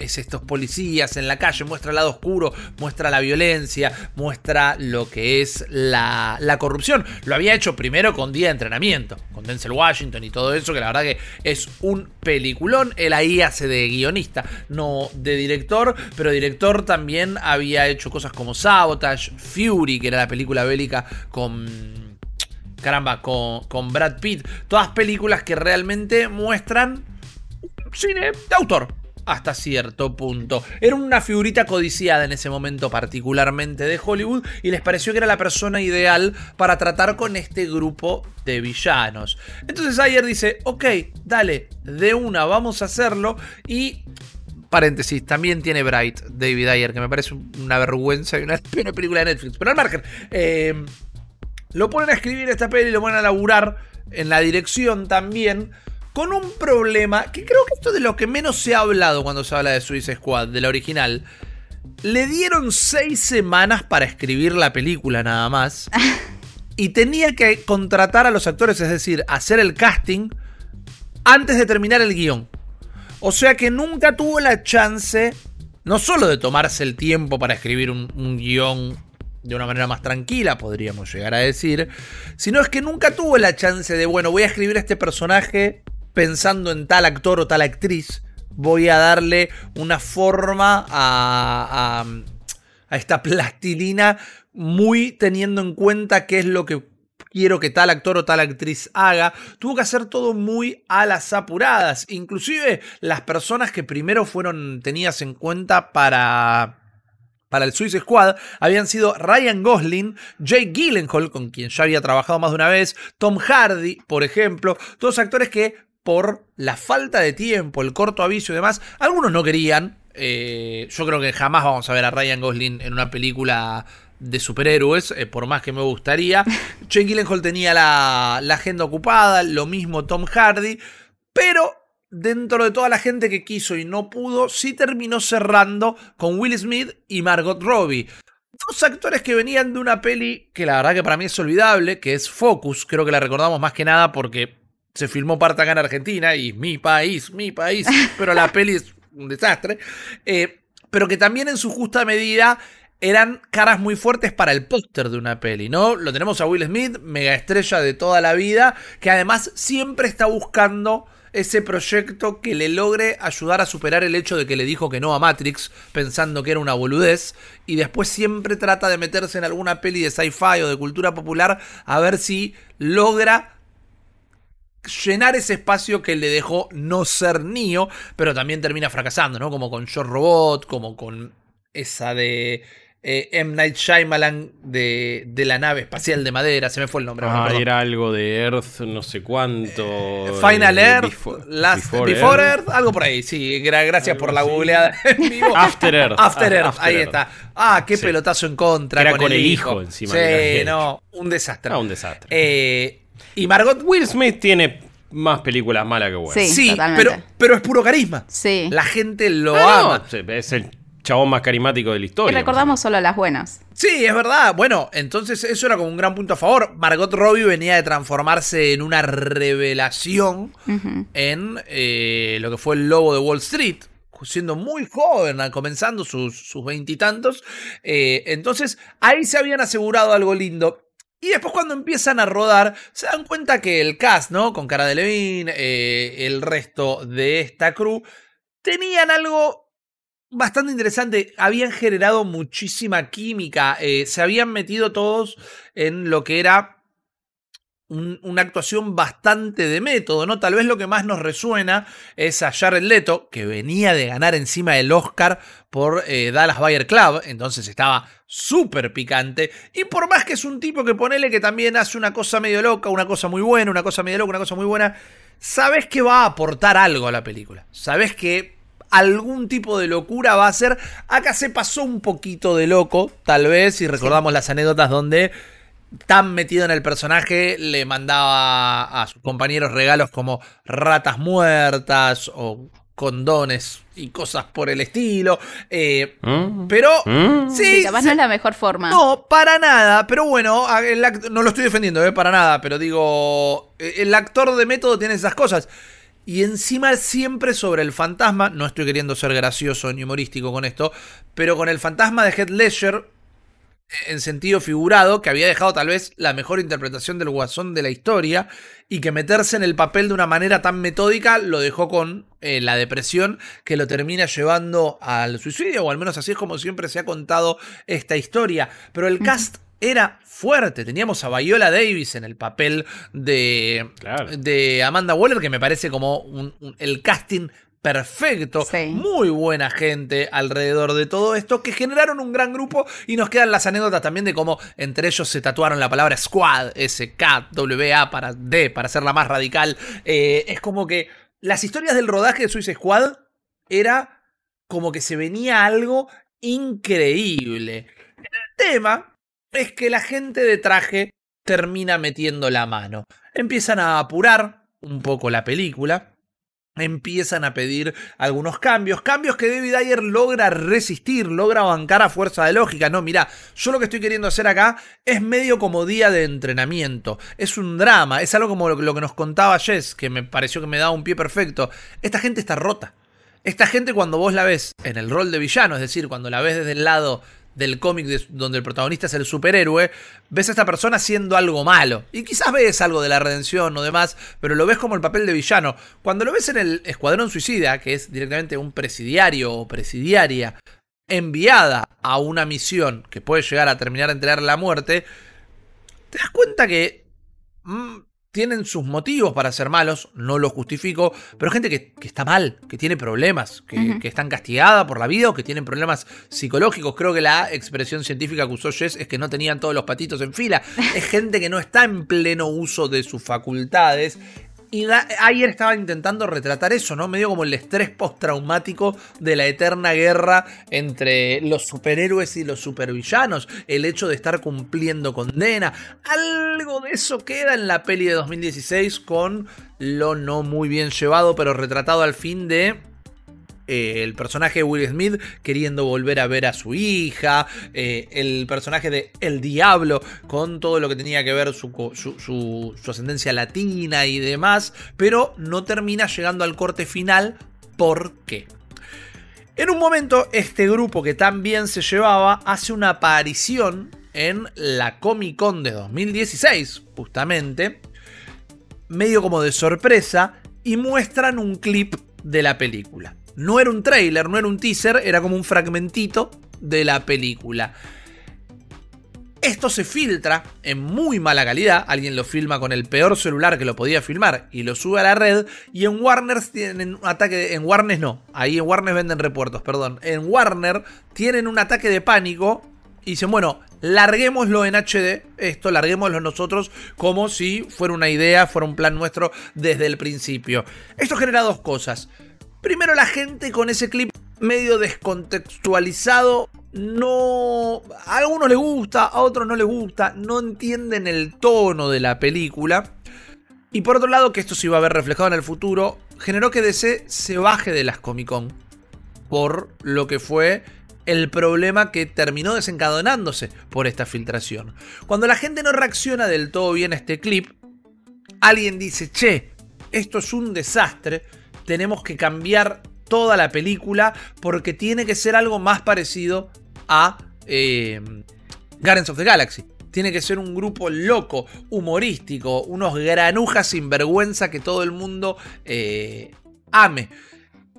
es estos policías en la calle, muestra el lado oscuro, muestra la violencia, muestra lo que es la, corrupción. Lo había hecho primero con Día de Entrenamiento, con Denzel Washington y todo eso, que la verdad que es un peliculón. Él ahí hace de guionista, no de director, pero director también había hecho cosas como Sabotage, Fury, que era la película bélica con... Caramba, con, con Brad Pitt. Todas películas que realmente muestran cine de autor hasta cierto punto. Era una figurita codiciada en ese momento particularmente de Hollywood y les pareció que era la persona ideal para tratar con este grupo de villanos. Entonces Ayer dice, ok, dale, de una, vamos a hacerlo y... Paréntesis, también tiene Bright, David Ayer, que me parece una vergüenza y una, película de Netflix. Pero al margen, eh, lo ponen a escribir esta peli, lo ponen a laburar en la dirección también con un problema que creo que esto es de lo que menos se ha hablado cuando se habla de Suicide Squad, de la original. Le dieron seis semanas para escribir la película nada más. y tenía que contratar a los actores, es decir, hacer el casting antes de terminar el guion. O sea que nunca tuvo la chance, no solo de tomarse el tiempo para escribir un, un guion de una manera más tranquila, podríamos llegar a decir, sino es que nunca tuvo la chance de, bueno, voy a escribir este personaje pensando en tal actor o tal actriz, voy a darle una forma a, esta plastilina muy teniendo en cuenta qué es lo que quiero que tal actor o tal actriz haga. Tuvo que hacer todo muy a las apuradas. Inclusive las personas que primero fueron tenidas en cuenta para para el Suicide Squad habían sido Ryan Gosling, Jake Gyllenhaal, con quien ya había trabajado más de una vez, Tom Hardy, por ejemplo, todos actores que por la falta de tiempo, el corto aviso y demás. Algunos no querían. Eh, yo creo que jamás vamos a ver a Ryan Gosling en una película de superhéroes, eh, por más que me gustaría. Jake Gyllenhaal tenía la, agenda ocupada, lo mismo Tom Hardy, pero dentro de toda la gente que quiso y no pudo, sí terminó cerrando con Will Smith y Margot Robbie. Dos actores que venían de una peli que la verdad que para mí es olvidable, que es Focus, creo que la recordamos más que nada porque se filmó parte acá en Argentina y mi país, mi país, pero la peli es un desastre. Eh, pero que también en su justa medida eran caras muy fuertes para el póster de una peli, ¿no? Lo tenemos a Will Smith, mega estrella de toda la vida, que además siempre está buscando ese proyecto que le logre ayudar a superar el hecho de que le dijo que no a Matrix, pensando que era una boludez, y después siempre trata de meterse en alguna peli de sci-fi o de cultura popular a ver si logra llenar ese espacio que le dejó no ser Neo, pero también termina fracasando, ¿no? Como con Yo Robot, como con esa de eh, M. Night Shyamalan de, de, la nave espacial de madera, se me fue el nombre. Ah, era algo de Earth, no sé cuánto. Eh, Final Earth, before, Earth. algo por ahí, sí. Gracias por la googleada en vivo. After Earth. After Earth, ahí está. Ah, qué pelotazo en contra. Era con, el hijo, encima. Sí, no, un desastre. Ah, un desastre. Eh, Y Margot Will Smith tiene más películas malas que buenas. Sí. Sí, pero, pero es puro carisma. Sí. La gente lo Ah, no, ama. es el chabón más carismático de la Y historia. recordamos solo las buenas. Sí, es verdad. Bueno, entonces eso era como un gran punto a favor. Margot Robbie venía de transformarse en una revelación en eh, lo que fue el lobo de Wall Street. Siendo muy joven, comenzando sus sus veintitantos. Eh, entonces, ahí se habían asegurado algo lindo. Y después cuando empiezan a rodar, se dan cuenta que el cast, ¿no? Con Cara de Levine, eh, el resto de esta crew, tenían algo bastante interesante. Habían generado muchísima química. eh, se habían metido todos en lo que era un- una actuación bastante de método, ¿no? Tal vez lo que más nos resuena es a Jared Leto, que venía de ganar encima del Oscar por eh, Dallas Bayer Club, entonces estaba súper picante. Y por más que es un tipo que ponele que también hace una cosa medio loca, una cosa muy buena, una cosa medio loca, una cosa muy buena, sabes que va a aportar algo a la película. Sabes que algún tipo de locura va a ser. Acá se pasó un poquito de loco, tal vez, si recordamos las anécdotas donde tan metido en el personaje le mandaba a sus compañeros regalos como ratas muertas o condones y cosas por el estilo. eh, ¿Mm? pero ¿Mm? sí, Sí, capaz se- no es la mejor forma. no, para nada. Pero bueno, a- el act- no lo estoy defendiendo, eh, para nada. Pero digo, eh, el actor de método tiene esas cosas. Y encima siempre sobre el fantasma, no estoy queriendo ser gracioso ni humorístico con esto, pero con el fantasma de Ledger, eh, en sentido figurado, que había dejado tal vez la mejor interpretación del guasón de la historia, y que meterse en el papel de una manera tan metódica lo dejó con eh, la depresión que lo termina llevando al suicidio, o al menos así es como siempre se ha contado esta historia. Pero el cast era fuerte, teníamos a Viola Davis en el papel de, Claro. de Amanda Waller, que me parece como un- un- el casting perfecto, Sí. muy buena gente alrededor de todo esto, que generaron un gran grupo y nos quedan las anécdotas también de cómo entre ellos se tatuaron la palabra squad, S-K-W-A para D, para hacerla más radical. Eh, es como que las historias del rodaje de Suicide Squad era como que se venía algo increíble. El tema es que la gente de traje termina metiendo la mano. Empiezan a apurar un poco la película. Empiezan a pedir algunos cambios, cambios que David Ayer logra resistir, logra bancar a fuerza de lógica. No, mira, yo lo que estoy queriendo hacer acá es medio como día de entrenamiento. Es un drama, es algo como lo, lo que nos contaba Jess, que me pareció que me daba un pie perfecto. Esta gente está rota. Esta gente cuando vos la ves en el rol de villano, es decir, cuando la ves desde el lado del cómic de- donde el protagonista es el superhéroe, ves a esta persona haciendo algo malo. Y quizás ves algo de la redención o demás, pero lo ves como el papel de villano. Cuando lo ves en el Escuadrón Suicida, que es directamente un presidiario o presidiaria enviada a una misión que puede llegar a terminar de entregar la muerte, te das cuenta que mm, tienen sus motivos para ser malos, no lo justifico, pero gente que, que está mal, que tiene problemas, que están castigada por la vida o que tienen problemas psicológicos. Creo que la expresión científica que usó Jess es que no tenían todos los patitos en fila. Es gente que no está en pleno uso de sus facultades. Y ayer estaba intentando retratar eso, ¿no? Medio como el estrés postraumático de la eterna guerra entre los superhéroes y los supervillanos. El hecho de estar cumpliendo condena. Algo de eso queda en la peli de 2016 con lo no muy bien llevado, pero retratado al fin de eh, el personaje de Will Smith queriendo volver a ver a su hija, eh, el personaje de El Diablo con todo lo que tenía que ver su, su- su ascendencia latina y demás, pero no termina llegando al corte final. ¿Por qué? En un momento, este grupo que tan bien se llevaba hace una aparición en la Comic Con de 2016, justamente, medio como de sorpresa, y muestran un clip de la película. No era un trailer, no era un teaser, era como un fragmentito de la película. Esto se filtra en muy mala calidad, alguien lo filma con el peor celular que lo podía filmar y lo sube a la red y en Warner tienen un ataque de, en Warner no, ahí en Warner venden repuertos, perdón. En Warner tienen un ataque de pánico y dicen, bueno, larguémoslo en HD, esto larguémoslo nosotros como si fuera una idea, fuera un plan nuestro desde el principio. Esto genera dos cosas. Primero la gente con ese clip medio descontextualizado no a algunos les gusta, a otros no les gusta, no entienden el tono de la película. Y por otro lado, que esto se iba a ver reflejado en el futuro, generó que DC se baje de las Comic Con por lo que fue el problema que terminó desencadenándose por esta filtración. Cuando la gente no reacciona del todo bien a este clip, alguien dice, che, esto es un desastre, tenemos que cambiar toda la película porque tiene que ser algo más parecido a eh, Guardians of the Galaxy. Tiene que ser un grupo loco, humorístico, unos granujas sin vergüenza que todo el mundo eh, ame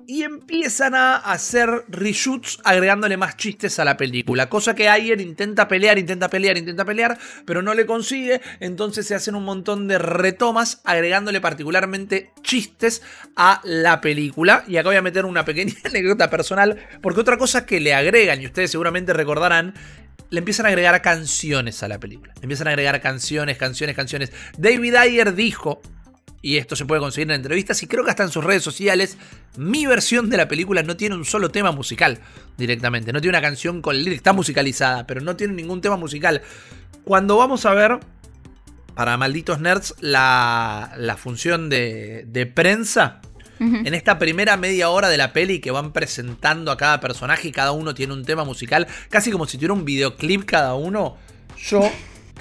y empiezan a hacer reshoots agregándole más chistes a la película. Cosa que Ayer intenta pelear, intenta pelear, intenta pelear, pero no le consigue. Entonces se hacen un montón de retomas agregándole particularmente chistes a la película. Y acá voy a meter una pequeña anécdota personal, porque otra cosa que le agregan, y ustedes seguramente recordarán, le empiezan a agregar canciones a la película. Le empiezan a agregar canciones, canciones, canciones. David Ayer dijo y esto se puede conseguir en entrevistas y creo que hasta en sus redes sociales, mi versión de la película no tiene un solo tema musical directamente, no tiene una canción con lyrics, está musicalizada, pero no tiene ningún tema musical. Cuando vamos a ver, para malditos nerds, la, la función de, de prensa, en esta primera media hora de la peli que van presentando a cada personaje y cada uno tiene un tema musical, casi como si tuviera un videoclip cada uno, yo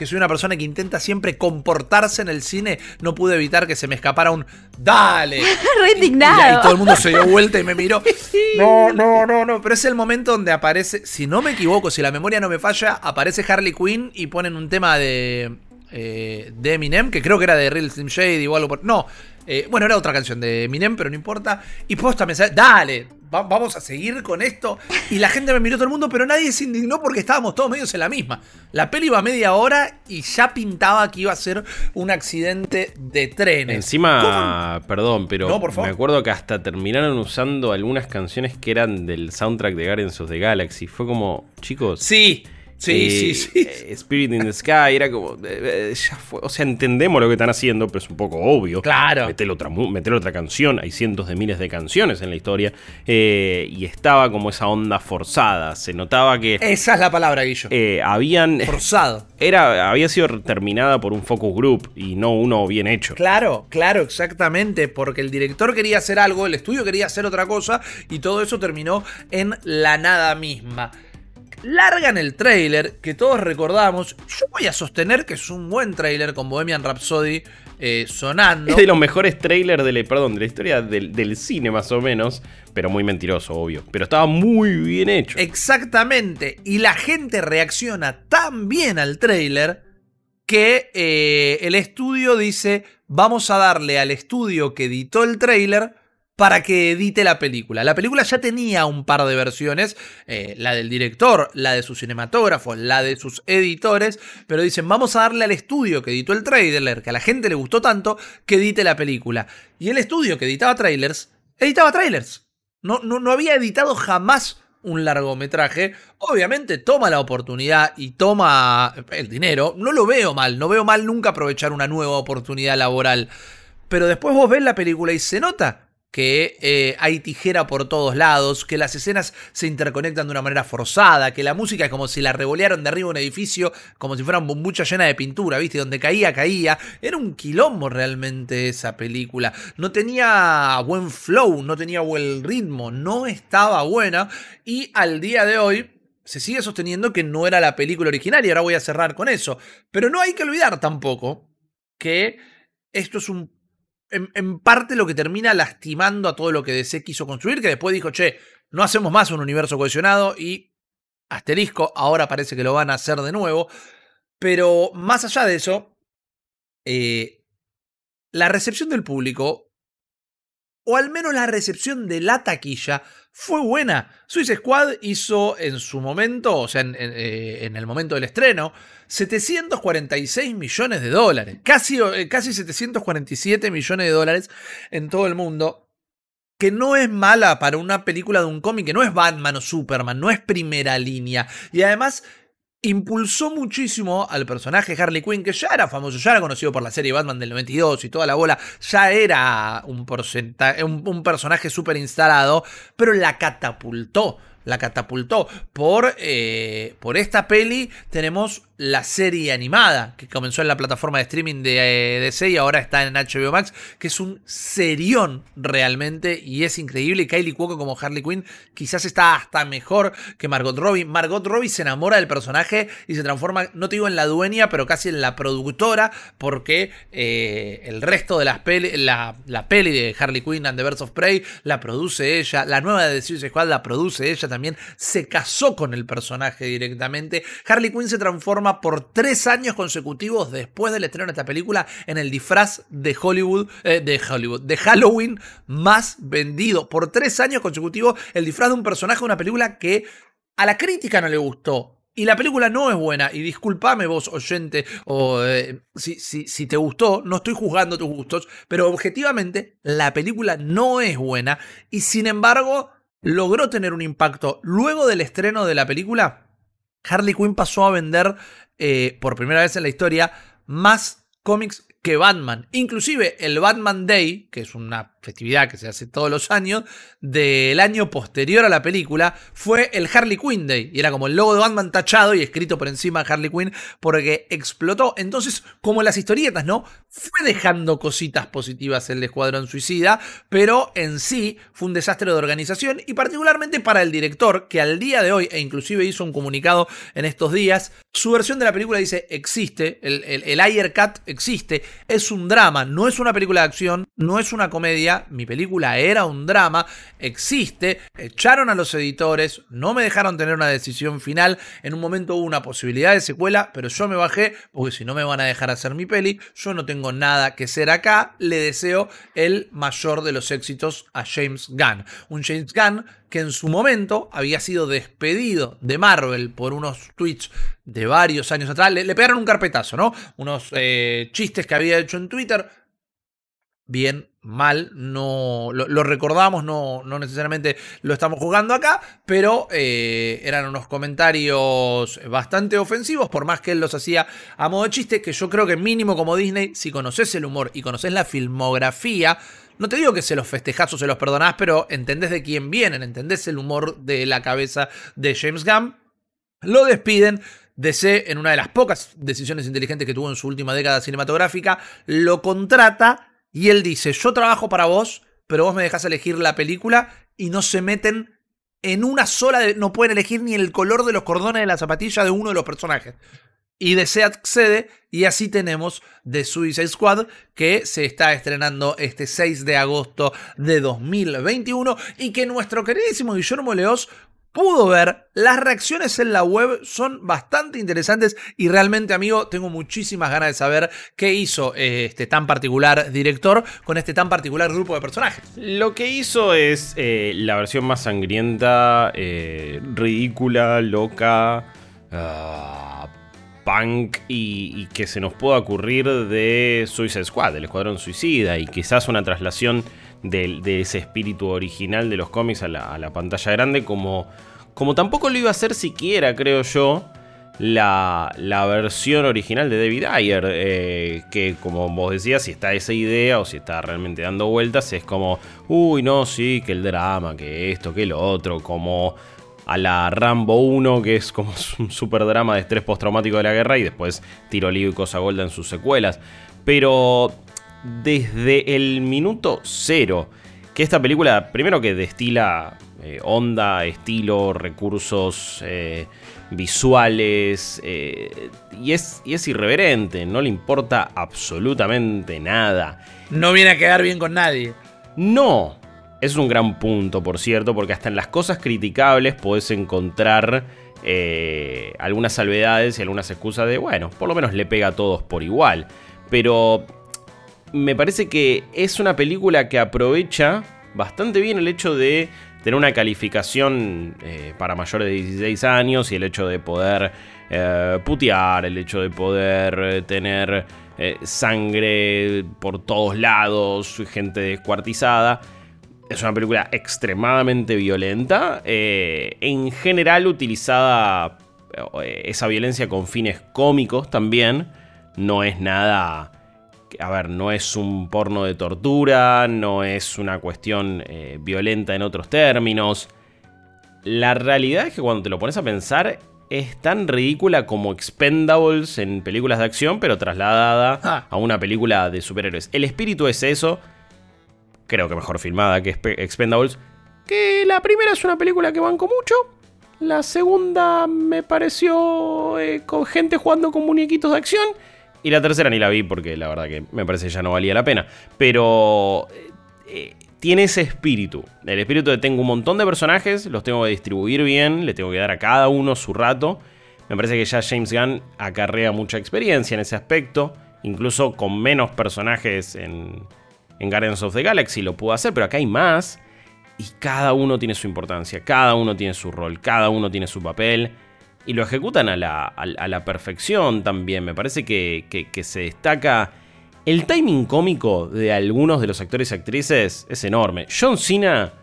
que soy una persona que intenta siempre comportarse en el cine, no pude evitar que se me escapara un ¡Dale! Re indignado. Y, todo el mundo se dio vuelta y me miró. No, no, no, no. Pero es el momento donde aparece, si no me equivoco, si la memoria no me falla, aparece Harley Quinn y ponen un tema de. Eh, de Eminem, que creo que era de Real Slim Shady o algo por. No, eh, bueno, era otra canción de Eminem, pero no importa. Y posta me sale, dale, vamos a seguir con esto. Y la gente me miró todo el mundo, pero nadie se indignó porque estábamos todos medios en la misma. La peli iba media hora y ya pintaba que iba a ser un accidente de trenes. Encima, perdón, pero me acuerdo que hasta terminaron usando algunas canciones que eran del soundtrack de Guardians of the Galaxy. Fue como, chicos. Sí. Sí, sí, sí. Eh, Spirit in the Sky era como. Eh, ya fue, o sea, entendemos lo que están haciendo, pero es un poco obvio. Claro. Meter otra, otra canción. Hay cientos de miles de canciones en la historia. Eh, y estaba como esa onda forzada. Se notaba que. Esa es la palabra, Guillo. habían. Forzado. Era, había sido terminada por un focus group y no uno bien hecho. Claro, claro, exactamente. Porque el director quería hacer algo, el estudio quería hacer otra cosa. Y todo eso terminó en la nada misma largan el trailer que todos recordamos. Yo voy a sostener que es un buen trailer con Bohemian Rhapsody eh, sonando. Es de los mejores trailers de la, perdón, de la historia del, cine, más o menos. Pero muy mentiroso, obvio. Pero estaba muy bien hecho. Exactamente. Y la gente reacciona tan bien al trailer que eh, el estudio dice: Vamos a darle al estudio que editó el trailer para que edite la película. La película ya tenía un par de versiones, eh, la del director, la de su cinematógrafo, la de sus editores, pero dicen, vamos a darle al estudio que editó el trailer, que a la gente le gustó tanto, que edite la película. Y el estudio que editaba trailers, editaba trailers. No, no, no había editado jamás un largometraje, obviamente toma la oportunidad y toma el dinero. No lo veo mal, no veo mal nunca aprovechar una nueva oportunidad laboral. Pero después vos ves la película y se nota que eh, hay tijera por todos lados, que las escenas se interconectan de una manera forzada, que la música es como si la revolearon de arriba un edificio, como si fuera un bombucha llena de pintura, ¿viste? Donde caía, caía. Era un quilombo realmente esa película. No tenía buen flow, no tenía buen ritmo, no estaba buena. Y al día de hoy, se sigue sosteniendo que no era la película original y ahora voy a cerrar con eso. Pero no hay que olvidar tampoco que esto es un en, parte lo que termina lastimando a todo lo que DC quiso construir, que después dijo, che, no hacemos más un universo cohesionado y asterisco, ahora parece que lo van a hacer de nuevo. Pero más allá de eso, eh, la recepción del público o al menos la recepción de la taquilla, fue buena. Suicide Squad hizo en su momento, o sea, en, eh, el momento del estreno, 746 millones de dólares. Casi, eh, casi 747 millones de dólares en todo el mundo. Que no es mala para una película de un cómic, que no es Batman o Superman, no es primera línea. Y además impulsó muchísimo al personaje Harley Quinn, que ya era famoso, ya era conocido por la serie Batman del 92 y toda la bola, ya era un, un, personaje súper instalado, pero la catapultó la catapultó. Por, eh, por esta peli tenemos la serie animada que comenzó en la plataforma de streaming de eh, DC y ahora está en HBO Max, que es un serión realmente y es increíble. Kylie Cuoco como Harley Quinn quizás está hasta mejor que Margot Robbie. Margot Robbie se enamora del personaje y se transforma, no te digo en la dueña, pero casi en la productora, porque eh, el resto de las peli, la, la peli de Harley Quinn and the Birds of Prey la produce ella, la nueva de Suicide Squad la produce ella también, se casó con el personaje directamente. Harley Quinn se transforma por tres años consecutivos después del estreno de esta película en el disfraz de Hollywood, eh, de Hollywood, de Halloween más vendido. Por tres años consecutivos, el disfraz de un personaje de una película que a la crítica no le gustó. Y la película no es buena. Y discúlpame vos, oyente, o eh, si, si, si, te gustó, no estoy juzgando tus gustos, pero objetivamente la película no es buena. Y sin embargo, logró tener un impacto. Luego del estreno de la película, Harley Quinn pasó a vender eh, por primera vez en la historia más cómics que Batman. Inclusive el Batman Day, que es una festividad que se hace todos los años, del año posterior a la película, fue el Harley Quinn Day. Y era como el logo de Batman tachado y escrito por encima Harley Quinn porque explotó. Entonces, como las historietas, ¿no? Fue dejando cositas positivas el Escuadrón Suicida, pero en sí fue un desastre de organización y particularmente para el director, que al día de hoy, e inclusive hizo un comunicado en estos días, su versión de la película dice existe, el, el, el Cut existe, es un drama, no es una película de acción, no es una comedia, mi película era un drama, existe, echaron a los editores, no me dejaron tener una decisión final, en un momento hubo una posibilidad de secuela, pero yo me bajé, porque si no me van a dejar hacer mi peli, yo no tengo nada que ser acá, le deseo el mayor de los éxitos a James Gunn, un James Gunn que en su momento había sido despedido de Marvel por unos tweets de varios años atrás. Le, le pegaron un carpetazo, ¿no? Unos eh, chistes que había hecho en Twitter. Bien, mal, no lo, recordamos, no, no, necesariamente lo estamos jugando acá, pero eh, eran unos comentarios bastante ofensivos, por más que él los hacía a modo de chiste, que yo creo que mínimo como Disney, si conoces el humor y conoces la filmografía, no te digo que se los festejás o se los perdonás, pero entendés de quién vienen, entendés el humor de la cabeza de James Gunn. Lo despiden. DC, en una de las pocas decisiones inteligentes que tuvo en su última década cinematográfica, lo contrata y él dice, yo trabajo para vos, pero vos me dejás elegir la película y no se meten en una sola, no pueden elegir ni el color de los cordones de la zapatilla de uno de los personajes y DC accede y así tenemos The Suicide Squad que se está estrenando este 6 de agosto de 2021 y que nuestro queridísimo Guillermo Leos pudo ver. Las reacciones en la web son bastante interesantes y realmente, amigo, tengo muchísimas ganas de saber qué hizo este tan particular director con este tan particular grupo de personajes. Lo que hizo es eh, la versión más sangrienta, eh, ridícula, loca. Uh, punk y, y, que se nos pueda ocurrir de Suicide Squad, del Escuadrón Suicida, y quizás una traslación de, ese espíritu original de los cómics a la, a la, pantalla grande, como, como tampoco lo iba a hacer siquiera, creo yo, la, la versión original de David Ayer, eh, que como vos decías, si está esa idea o si está realmente dando vueltas, es como, uy, no, sí, que el drama, que esto, que lo otro, como a la Rambo 1, que es como un super drama de estrés postraumático de la guerra, y después Tiro Lío y Cosa Golda en sus secuelas. Pero desde el minuto cero, que esta película, primero que destila eh, onda, estilo, recursos eh, visuales, eh, y, es, y es irreverente, no le importa absolutamente nada. No viene a quedar bien con nadie. No, es un gran punto, por cierto, porque hasta en las cosas criticables podés encontrar eh, algunas salvedades y algunas excusas de, bueno, por lo menos le pega a todos por igual. Pero me parece que es una película que aprovecha bastante bien el hecho de tener una calificación eh, para mayores de 16 años y el hecho de poder eh, putear, el hecho de poder tener eh, sangre por todos lados, gente descuartizada es una película extremadamente violenta. En general utilizada esa violencia con fines cómicos también. No es nada... A ver, no es un porno de tortura, no es una cuestión eh, violenta en otros términos. la realidad es que cuando te lo pones a pensar, es tan ridícula como Expendables en películas de acción, pero trasladada Ah. a una película de superhéroes. El espíritu es eso. Creo que mejor filmada que Expe- Expendables. Que la primera es una película que banco mucho. La segunda me pareció eh, con gente jugando con muñequitos de acción. Y la tercera ni la vi porque la verdad que me parece que ya no valía la pena. Pero eh, eh, tiene ese espíritu. El espíritu de tengo un montón de personajes, los tengo que distribuir bien, le tengo que dar a cada uno su rato. Me parece que ya James Gunn acarrea mucha experiencia en ese aspecto. Incluso con menos personajes en, en Guardians of the Galaxy lo pudo hacer, pero acá hay más. Y cada uno tiene su importancia, cada uno tiene su rol, cada uno tiene su papel. Y lo ejecutan a la, a- la perfección también. Me parece que, que- que se destaca. El timing cómico de algunos de los actores y actrices es enorme. John Cena,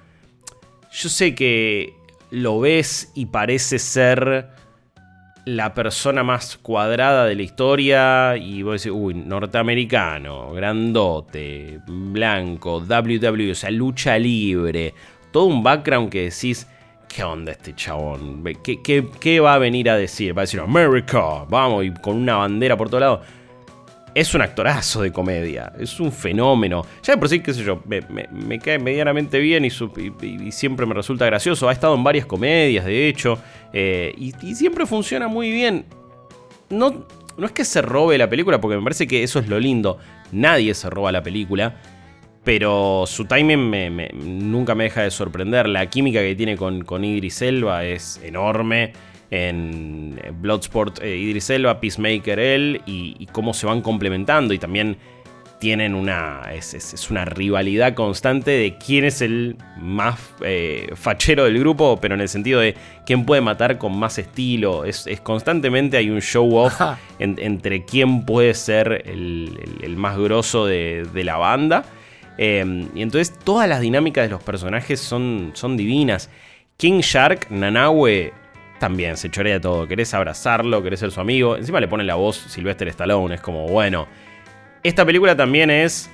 yo sé que lo ves y parece ser la persona más cuadrada de la historia y vos decís, uy, norteamericano, grandote, blanco, WWE, o sea, lucha libre, todo un background que decís, ¿qué onda este chabón? ¿Qué, va a venir a decir? Va a decir, America, vamos, y con una bandera por todo lado. Es un actorazo de comedia, es un fenómeno. Ya por sí, qué sé yo, me, cae medianamente bien y, siempre me resulta gracioso. Ha estado en varias comedias, de hecho, eh, y, siempre funciona muy bien. No es que se robe la película, porque me parece que eso es lo lindo. Nadie se roba la película. Pero su timing me- me- nunca me deja de sorprender. La química que tiene con, con Idris Elba es enorme. En Bloodsport, eh, Idris Elba, Peacemaker, él, y, y cómo se van complementando. Y también tienen una. Es, es- es una rivalidad constante de quién es el más eh, fachero del grupo, pero en el sentido de quién puede matar con más estilo. Es, es constantemente hay un show off en- entre quién puede ser el, el- el más grosso de, de la banda. Eh, y entonces todas las dinámicas de los personajes son, son divinas. King Shark, Nanawe, también se chorea todo. Querés abrazarlo, querés ser su amigo. Encima le pone la voz Sylvester Stallone. Es como, bueno. Esta película también es.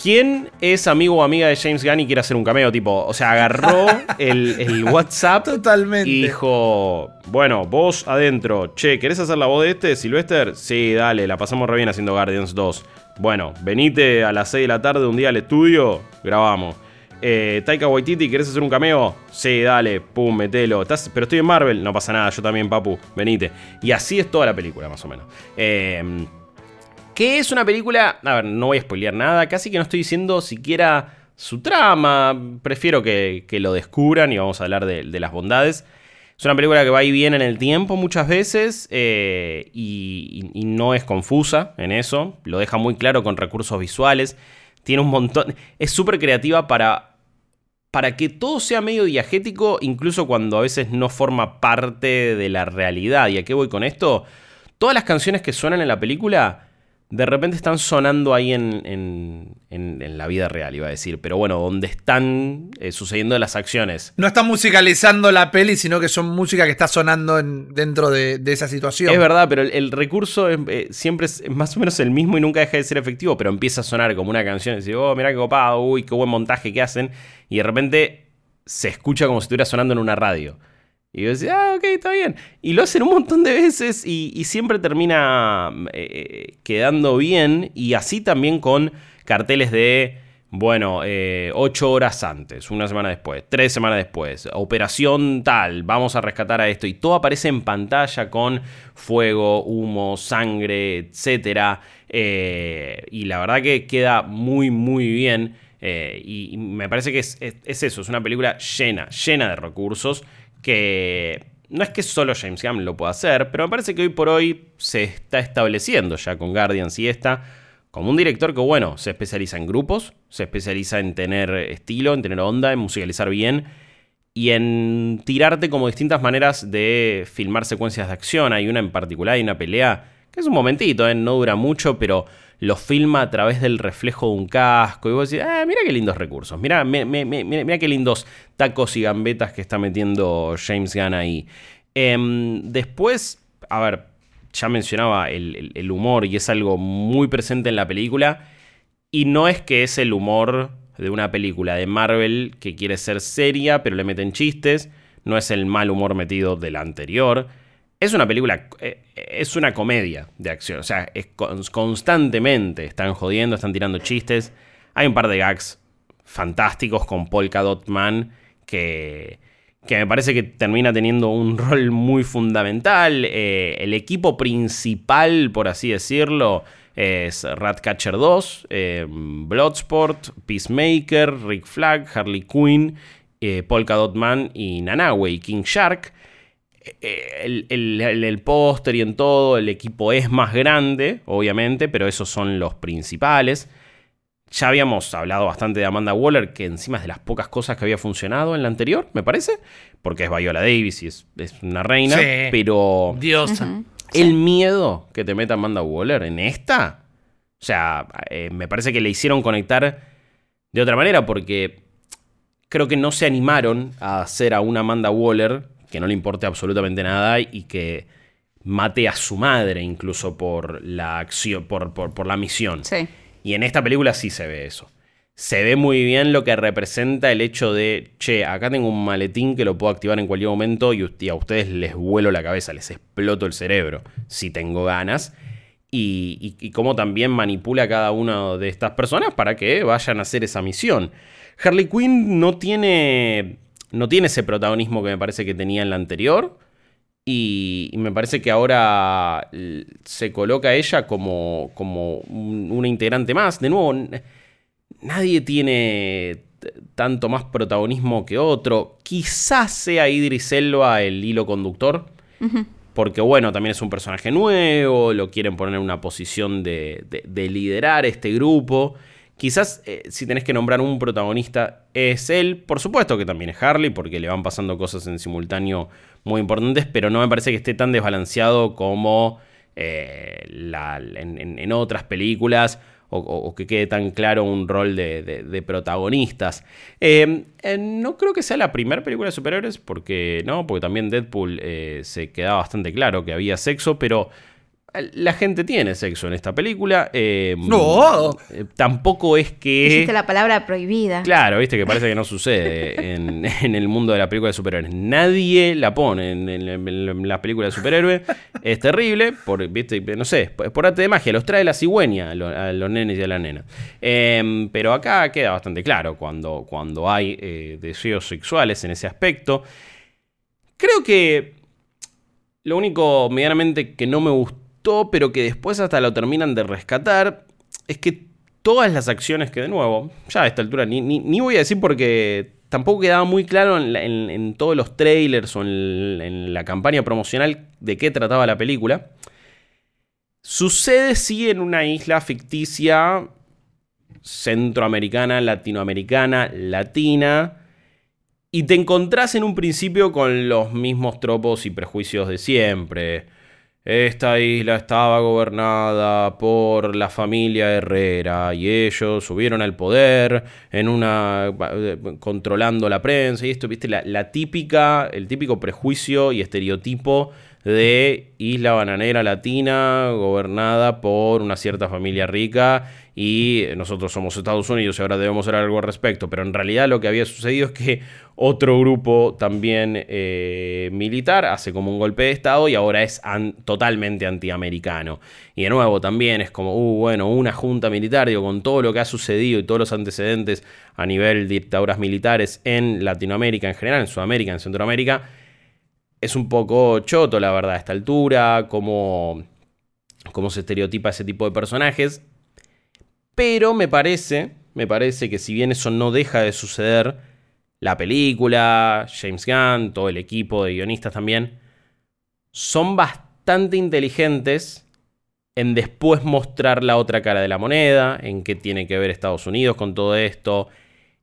¿Quién es amigo o amiga de James Gunn y quiere hacer un cameo? Tipo, o sea, agarró el, el WhatsApp Totalmente. y dijo: Bueno, vos adentro. Che, ¿querés hacer la voz de este, Sylvester? Sí, dale, la pasamos re bien haciendo Guardians 2. Bueno, venite a las 6 de la tarde un día al estudio, grabamos. Eh, Taika Waititi, ¿querés hacer un cameo? Sí, dale, pum, metelo. ¿Estás- pero estoy en Marvel, no pasa nada, yo también, papu, venite. Y así es toda la película, más o menos. Eh, que es una película. A ver, no voy a spoilear nada. Casi que no estoy diciendo siquiera su trama. Prefiero que, lo descubran y vamos a hablar de las bondades. Es una película que va y viene en el tiempo muchas veces eh, y, no es confusa en eso. Lo deja muy claro con recursos visuales. Tiene un montón. Es súper creativa para, para que todo sea medio diagético, incluso cuando a veces no forma parte de la realidad. ¿Y a qué voy con esto? Todas las canciones que suenan en la película de repente están sonando ahí en, en- en- en la vida real, iba a decir. Pero bueno, donde están eh, sucediendo las acciones. No está musicalizando la peli, sino que son música que está sonando en- dentro de, de esa situación. Es verdad, pero el, el recurso es, eh, siempre es más o menos el mismo y nunca deja de ser efectivo, pero empieza a sonar como una canción y dice, oh, mirá qué copado, uy, qué buen montaje que hacen. Y de repente se escucha como si estuviera sonando en una radio. Y yo decía, ah, ok, está bien. Y lo hacen un montón de veces y, siempre termina eh, quedando bien. Y así también con carteles de, bueno, eh, ocho horas antes, una semana después, tres semanas después, operación tal, vamos a rescatar a esto. Y todo aparece en pantalla con fuego, humo, sangre, etc. y la verdad que queda muy, muy bien. Eh, y, me parece que es eso, es una película llena, llena de recursos que no es que solo James Gunn lo pueda hacer, pero me parece que hoy por hoy se está estableciendo ya con Guardians y esta como un director que, bueno, se especializa en grupos, se especializa en tener estilo, en tener onda, en musicalizar bien y en tirarte como distintas maneras de filmar secuencias de acción. Hay una en particular, hay una pelea que es un momentito, ¿eh? no dura mucho, pero lo filma a través del reflejo de un casco. Y vos decís, ah, mira qué lindos recursos, mira, mira, qué lindos tacos y gambetas que está metiendo James Gunn ahí. Em, después, a ver, ya mencionaba el, el- el humor y es algo muy presente en la película. Y no es que es el humor de una película de Marvel que quiere ser seria, pero le meten chistes. no es el mal humor metido del anterior. Es una película, eh, es una comedia de acción, o sea, constantemente están jodiendo, están tirando chistes. Hay un par de gags fantásticos con Polka Dot Man que, me parece que termina teniendo un rol muy fundamental. Eh, el equipo principal, por así decirlo, es Ratcatcher 2, eh, Bloodsport, Peacemaker, Rick Flag, Harley Quinn, eh, Polka Dot Man y Nanawe King Shark. El, el póster y en todo, el equipo es más grande, obviamente, pero esos son los principales. Ya habíamos hablado bastante de Amanda Waller, que encima es de las pocas cosas que había funcionado en la anterior, me parece, porque es Viola Davis y es, una reina, pero... Diosa. El miedo que te meta Amanda Waller en esta, o sea, eh, me parece que le hicieron conectar de otra manera, porque creo que no se animaron a hacer a una Amanda Waller que no le importe absolutamente nada y que mate a su madre incluso por la acción, por, por, por la misión. Sí. Y en esta película sí se ve eso. Se ve muy bien lo que representa el hecho de, che, acá tengo un maletín que lo puedo activar en cualquier momento y, a ustedes les vuelo la cabeza, les exploto el cerebro, si tengo ganas. Y, cómo también manipula a cada una de estas personas para que vayan a hacer esa misión. Harley Quinn no tiene, no tiene ese protagonismo que me parece que tenía en la anterior. Y, me parece que ahora se coloca ella como, como una integrante más. De nuevo, nadie tiene tanto más protagonismo que otro. Quizás sea Idris Elba el hilo conductor. Porque bueno, también es un personaje nuevo, lo quieren poner en una posición de, de liderar este grupo. Quizás eh, si tenés que nombrar un protagonista es él, por supuesto que también es Harley, porque le van pasando cosas en simultáneo muy importantes, pero no me parece que esté tan desbalanceado como eh, en, otras películas o, que quede tan claro un rol de, protagonistas. Eh, no creo que sea la primera película de superhéroes, porque no, porque también Deadpool se quedaba bastante claro que había sexo, pero la gente tiene sexo en esta película. Eh, no. Eh, tampoco es que. Existe la palabra prohibida. Claro, viste que parece que no sucede en, el mundo de la película de superhéroes. Nadie la pone en, las películas de superhéroes. Es terrible, por, viste, no sé, es por arte de magia. Los trae la cigüeña a los, nenes y a la nena. Em, pero acá queda bastante claro cuando, cuando hay eh, deseos sexuales en ese aspecto. Creo que. Lo único medianamente que no me gustó pero que después hasta lo terminan de rescatar, es que todas las acciones que de nuevo, ya a esta altura ni, voy a decir porque tampoco quedaba muy claro en, todos los trailers o en, la campaña promocional de qué trataba la película. Sucede sí en una isla ficticia centroamericana, latinoamericana, latina. Y te encontrás en un principio con los mismos tropos y prejuicios de siempre. Esta isla estaba gobernada por la familia Herrera y ellos subieron al poder en una controlando la prensa y esto, viste, la, típica, el típico prejuicio y estereotipo de isla bananera latina gobernada por una cierta familia rica y nosotros somos Estados Unidos y ahora debemos hacer algo al respecto. Pero en realidad lo que había sucedido es que otro grupo también eh, militar hace como un golpe de Estado y ahora es totalmente antiamericano. Y de nuevo también es como, uh, bueno, una junta militar, digo, con todo lo que ha sucedido y todos los antecedentes a nivel de dictaduras militares en Latinoamérica en general, en Sudamérica, en Centroamérica, es un poco choto, la verdad, a esta altura, cómo, cómo se estereotipa ese tipo de personajes. Pero me parece, me parece que si bien eso no deja de suceder, la película, James Gunn, todo el equipo de guionistas también, son bastante inteligentes en después mostrar la otra cara de la moneda, en qué tiene que ver Estados Unidos con todo esto,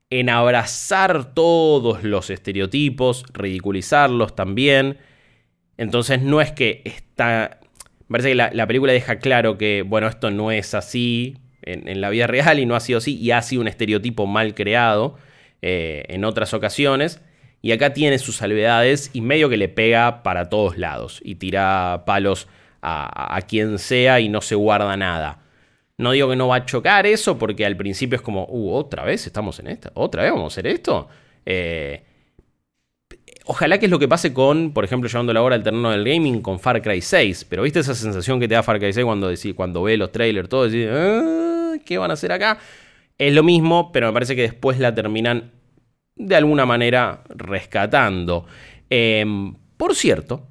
en abrazar todos los estereotipos, ridiculizarlos también. Entonces no es que está... Me parece que la, película deja claro que, bueno, esto no es así, en, la vida real y no ha sido así y ha sido un estereotipo mal creado eh, en otras ocasiones. Y acá tiene sus salvedades y medio que le pega para todos lados y tira palos a, quien sea y no se guarda nada. No digo que no va a chocar eso porque al principio es como, uh, otra vez estamos en esta, otra vez vamos a hacer esto. Eh, Ojalá que es lo que pase con, por ejemplo, llevando la hora al terreno del gaming con Far Cry 6. Pero viste esa sensación que te da Far Cry 6 cuando, decís, cuando ve los trailers, todo, decís, "Ah, ¿qué van a hacer acá? Es lo mismo, pero me parece que después la terminan de alguna manera rescatando. Em, por cierto,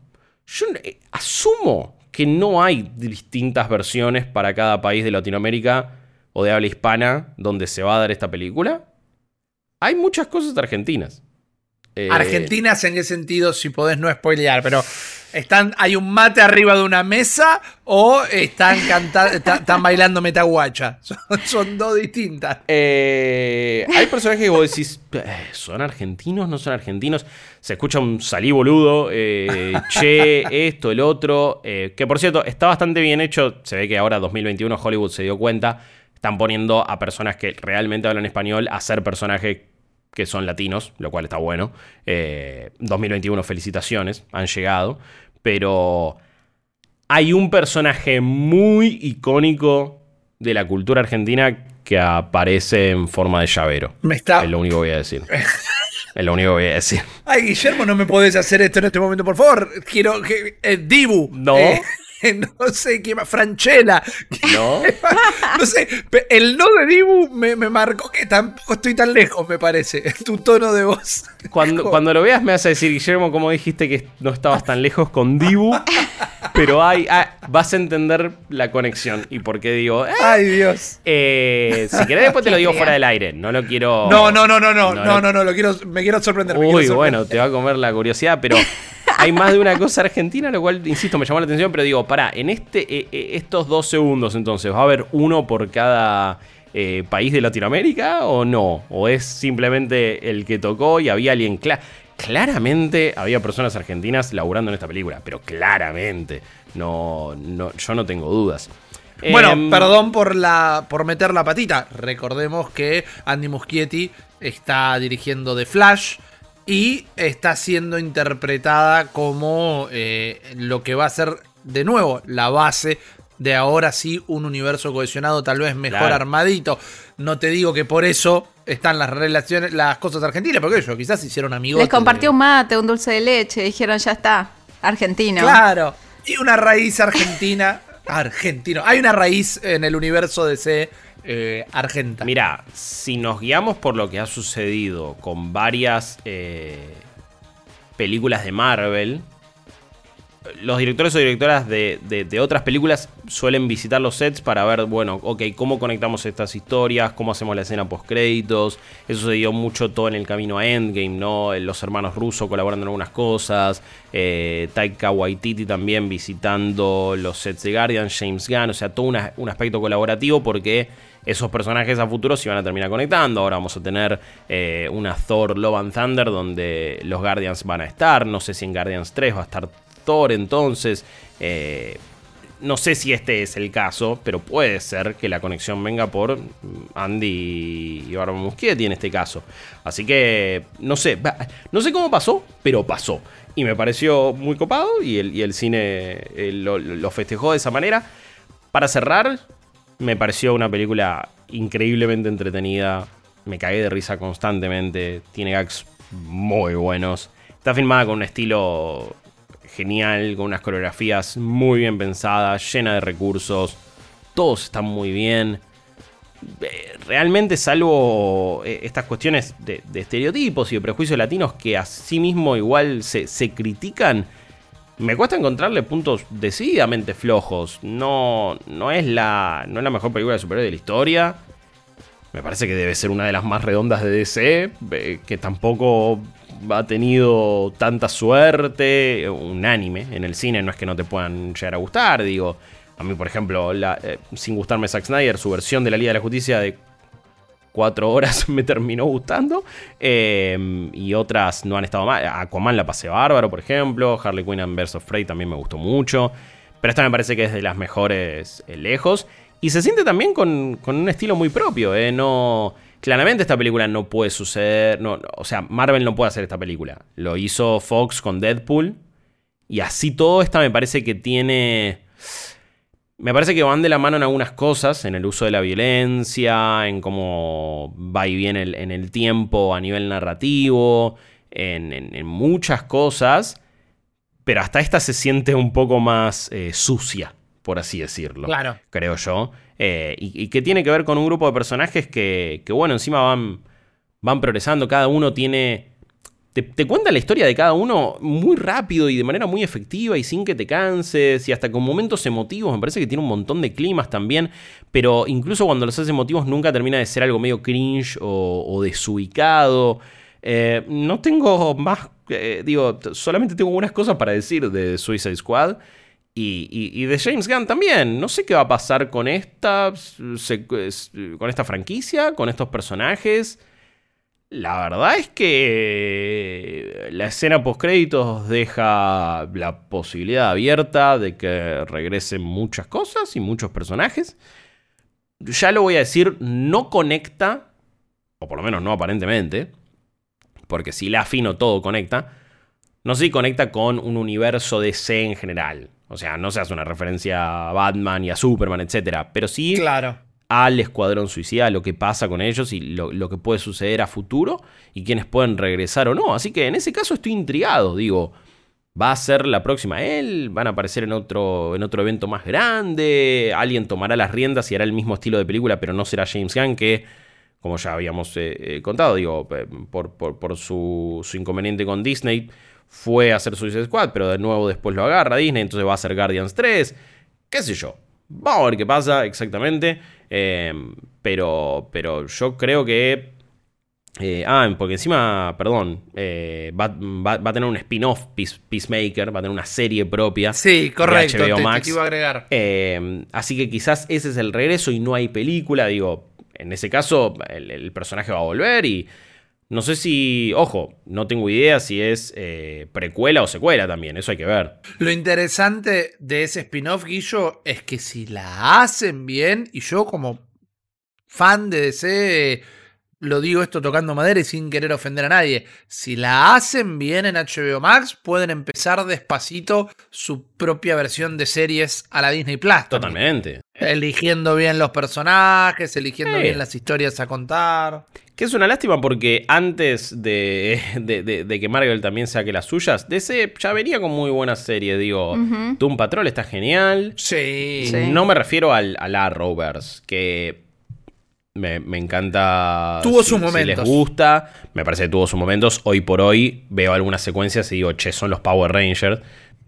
yo eh, asumo que no hay distintas versiones para cada país de Latinoamérica o de habla hispana donde se va a dar esta película. Hay muchas cosas argentinas. Eh, Argentinas en qué sentido, si podés no spoilear, pero están, hay un mate arriba de una mesa o están cantando, están bailando metaguacha. Son, son dos distintas. Eh, hay personajes que vos decís, "Eh, ¿son argentinos? ¿No son argentinos? Se escucha un salí boludo, eh, che, esto, el otro. que por cierto, está bastante bien hecho. Se ve que ahora 2021 Hollywood se dio cuenta. Están poniendo a personas que realmente hablan español a ser personajes que son latinos, lo cual está bueno. Eh, 2021, felicitaciones, han llegado. Pero hay un personaje muy icónico de la cultura argentina que aparece en forma de llavero. Me está. Es lo único que voy a decir. es lo único que voy a decir. Ay, Guillermo, no me podés hacer esto en este momento, por favor. Quiero que. eh, Dibu. No. Eh, no sé qué más. Franchella. ¿No? No sé. El no de Dibu me, me marcó que tampoco estoy tan lejos, me parece. Tu tono de voz. Cuando, cuando lo veas me vas a decir, Guillermo, como dijiste que no estabas tan lejos con Dibu. Pero hay, ah, vas a entender la conexión y por qué digo. eh, Ay, Dios. eh, si querés después te lo digo fuera del aire. No lo quiero. No, no, no, no, no, No, no, no. no, no, lo quiero, me quiero sorprender. me quiero Uy, sorprender. bueno, te va a comer la curiosidad, pero hay más de una cosa argentina, lo cual, insisto, me llamó la atención, pero digo, pará, en este, eh, eh, estos dos segundos entonces, ¿va a haber uno por cada eh, país de Latinoamérica o no? ¿O es simplemente el que tocó y había alguien cla- Claramente había personas argentinas laburando en esta película, pero claramente, no, no, yo no tengo dudas. Bueno, Em, perdón por la por meter la patita. Recordemos que Andy Muschietti está dirigiendo The Flash y está siendo interpretada como eh, lo que va a ser de nuevo la base de ahora sí un universo cohesionado, tal vez mejor Claro. armadito. No te digo que por eso están las relaciones, las cosas argentinas, porque ellos quizás se hicieron amigos. Les compartió un mate, un dulce de leche, dijeron ya está, argentino. Claro. Y una raíz argentina. Argentino. Hay una raíz en el universo de C eh, argenta. Mira, si nos guiamos por lo que ha sucedido con varias eh, películas de Marvel, los directores o directoras de, otras películas suelen visitar los sets para ver, bueno, ok, cómo conectamos estas historias, cómo hacemos la escena post créditos. Eso se dio mucho todo en el camino a Endgame, ¿no? Los hermanos rusos colaborando en algunas cosas. Eh, Taika Waititi también visitando los sets de Guardian, James Gunn, o sea, todo un aspecto colaborativo porque esos personajes a futuro se van a terminar conectando. Ahora vamos a tener eh, una Thor Love and Thunder donde los Guardians van a estar. No sé si en Guardians 3 va a estar Entonces. Eh, no sé si este es el caso, pero puede ser que la conexión venga por Andy y Barbara Muschietti en este caso. Así que no sé, no sé cómo pasó, pero pasó. Y me pareció muy copado y el, y el cine eh, lo, lo festejó de esa manera. Para cerrar, me pareció una película increíblemente entretenida. Me cagué de risa constantemente. Tiene gags muy buenos. Está filmada con un estilo genial, con unas coreografías muy bien pensadas, llena de recursos. Todos están muy bien. Eh, Realmente, salvo eh, estas cuestiones de, estereotipos y de prejuicios latinos que a sí mismo igual se, se critican, me cuesta encontrarle puntos decididamente flojos. No, no, es la, no es la mejor película de superhéroe de la historia. Me parece que debe ser una de las más redondas de DC, eh, que tampoco ha tenido tanta suerte. Un anime en el cine no es que no te puedan llegar a gustar, digo. A mí, por ejemplo, eh, sin gustarme Zack Snyder, su versión de la Liga de la Justicia de cuatro horas me terminó gustando. eh, y otras no han estado mal. Aquaman la pasé bárbaro, por ejemplo. Harley Quinn and of Prey también me gustó mucho. Pero esta me parece que es de las mejores eh, lejos. Y se siente también con, con un estilo muy propio. eh, No, claramente esta película no puede suceder. No, o sea, Marvel no puede hacer esta película. Lo hizo Fox con Deadpool. Y así todo, esta me parece que tiene. Me parece que van de la mano en algunas cosas, en el uso de la violencia, en cómo va y viene en el tiempo a nivel narrativo. en, muchas cosas, pero hasta esta se siente un poco más eh, sucia, por así decirlo. Claro. Creo yo. Eh, y, que tiene que ver con un grupo de personajes que, que bueno, encima van, van progresando, cada uno tiene te, cuenta la historia de cada uno muy rápido y de manera muy efectiva y sin que te canses y hasta con momentos emotivos. Me parece que tiene un montón de climas también, pero incluso cuando los hace emotivos nunca termina de ser algo medio cringe o, desubicado. Eh, no tengo más, eh, digo, solamente tengo unas cosas para decir de Suicide Squad. Y, de James Gunn también. No sé qué va a pasar con esta, con esta franquicia, con estos personajes. La verdad es que la escena post-créditos deja la posibilidad abierta de que regresen muchas cosas y muchos personajes. Ya lo voy a decir, no conecta, o por lo menos no aparentemente, porque si la afino todo conecta, no sé si conecta con un universo de C en general. O sea, no se hace una referencia a Batman y a Superman, etc. Pero sí claro al Escuadrón Suicida, lo que pasa con ellos y lo, que puede suceder a futuro y quienes pueden regresar o no. Así que en ese caso estoy intrigado, digo, ¿va a ser la próxima él? ¿Van a aparecer en otro, en otro evento más grande? ¿Alguien tomará las riendas y hará el mismo estilo de película, pero no será James Gunn que... Como ya habíamos eh, eh, contado, digo, por, por, su, su inconveniente con Disney, fue a hacer Suicide Squad, pero de nuevo después lo agarra Disney, entonces va a hacer Guardians 3, qué sé yo. Vamos a ver qué pasa exactamente. Em, pero, pero yo creo que. Eh, ah, porque encima, perdón, eh, va, a tener un spin-off Peacemaker, va a tener una serie propia. Sí, correcto, de Max. iba a agregar. Em, así que quizás ese es el regreso y no hay película. Digo, en ese caso, el, personaje va a volver y. No sé si, ojo, no tengo idea si es eh, precuela o secuela también, eso hay que ver. Lo interesante de ese spin-off, Guillo, es que si la hacen bien, y yo como fan de DC, lo digo esto tocando madera y sin querer ofender a nadie, si la hacen bien en HBO Max, pueden empezar despacito su propia versión de series a la Disney Plus. Totalmente. Eligiendo bien los personajes, eligiendo bien las historias a contar. Que es una lástima porque antes de, de, que Marvel también saque las suyas, DC ya venía con muy buenas series. Digo, Doom Patrol está genial. Sí. No me refiero al, al Arrowverse, que me, encanta. Tuvo sus momentos. Si les gusta, me parece que tuvo sus momentos. Hoy por hoy veo algunas secuencias y digo, che, son los Power Rangers.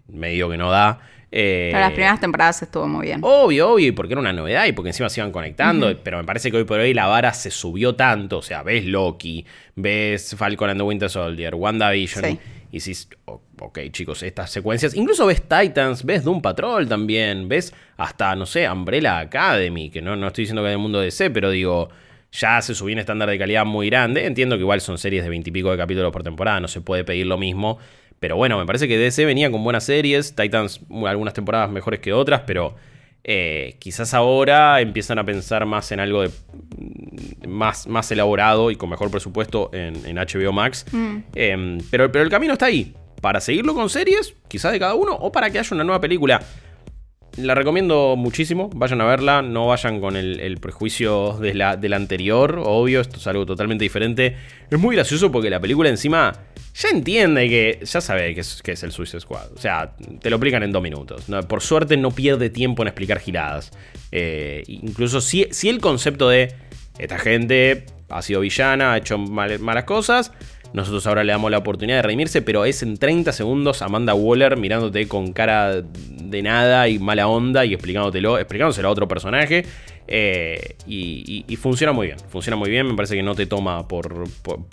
Me digo que no da. Eh, pero las primeras temporadas estuvo muy bien. Obvio, obvio, y porque era una novedad y porque encima se iban conectando. Pero me parece que hoy por hoy la vara se subió tanto. O sea, ves Loki, ves Falcon and the Winter Soldier, WandaVision. Y si, ok, chicos, estas secuencias. Incluso ves Titans, ves Doom Patrol también, ves hasta, no sé, Umbrella Academy, que no, no estoy diciendo que el mundo de C, pero digo, ya se subió un estándar de calidad muy grande. Entiendo que igual son series de veintipico de capítulos por temporada, no se puede pedir lo mismo. Pero bueno, me parece que DC venía con buenas series, Titans algunas temporadas mejores que otras, pero eh, quizás ahora empiezan a pensar más en algo de, más, más elaborado y con mejor presupuesto en, HBO Max. Mm. Em, pero, pero el camino está ahí. Para seguirlo con series, quizás de cada uno, o para que haya una nueva película. La recomiendo muchísimo, vayan a verla, no vayan con el, prejuicio de la, del anterior, obvio, esto es algo totalmente diferente. Es muy gracioso porque la película encima ya entiende que, ya sabe que es, el Suicide Squad. O sea, te lo explican en dos minutos. por suerte no pierde tiempo en explicar giradas. Eh, incluso si, si el concepto de esta gente ha sido villana, ha hecho malas cosas, nosotros ahora le damos la oportunidad de redimirse, pero es en 30 segundos Amanda Waller mirándote con cara de nada y mala onda y explicándotelo, explicándoselo a otro personaje. Eh, y, funciona muy bien, funciona muy bien, me parece que no te toma por,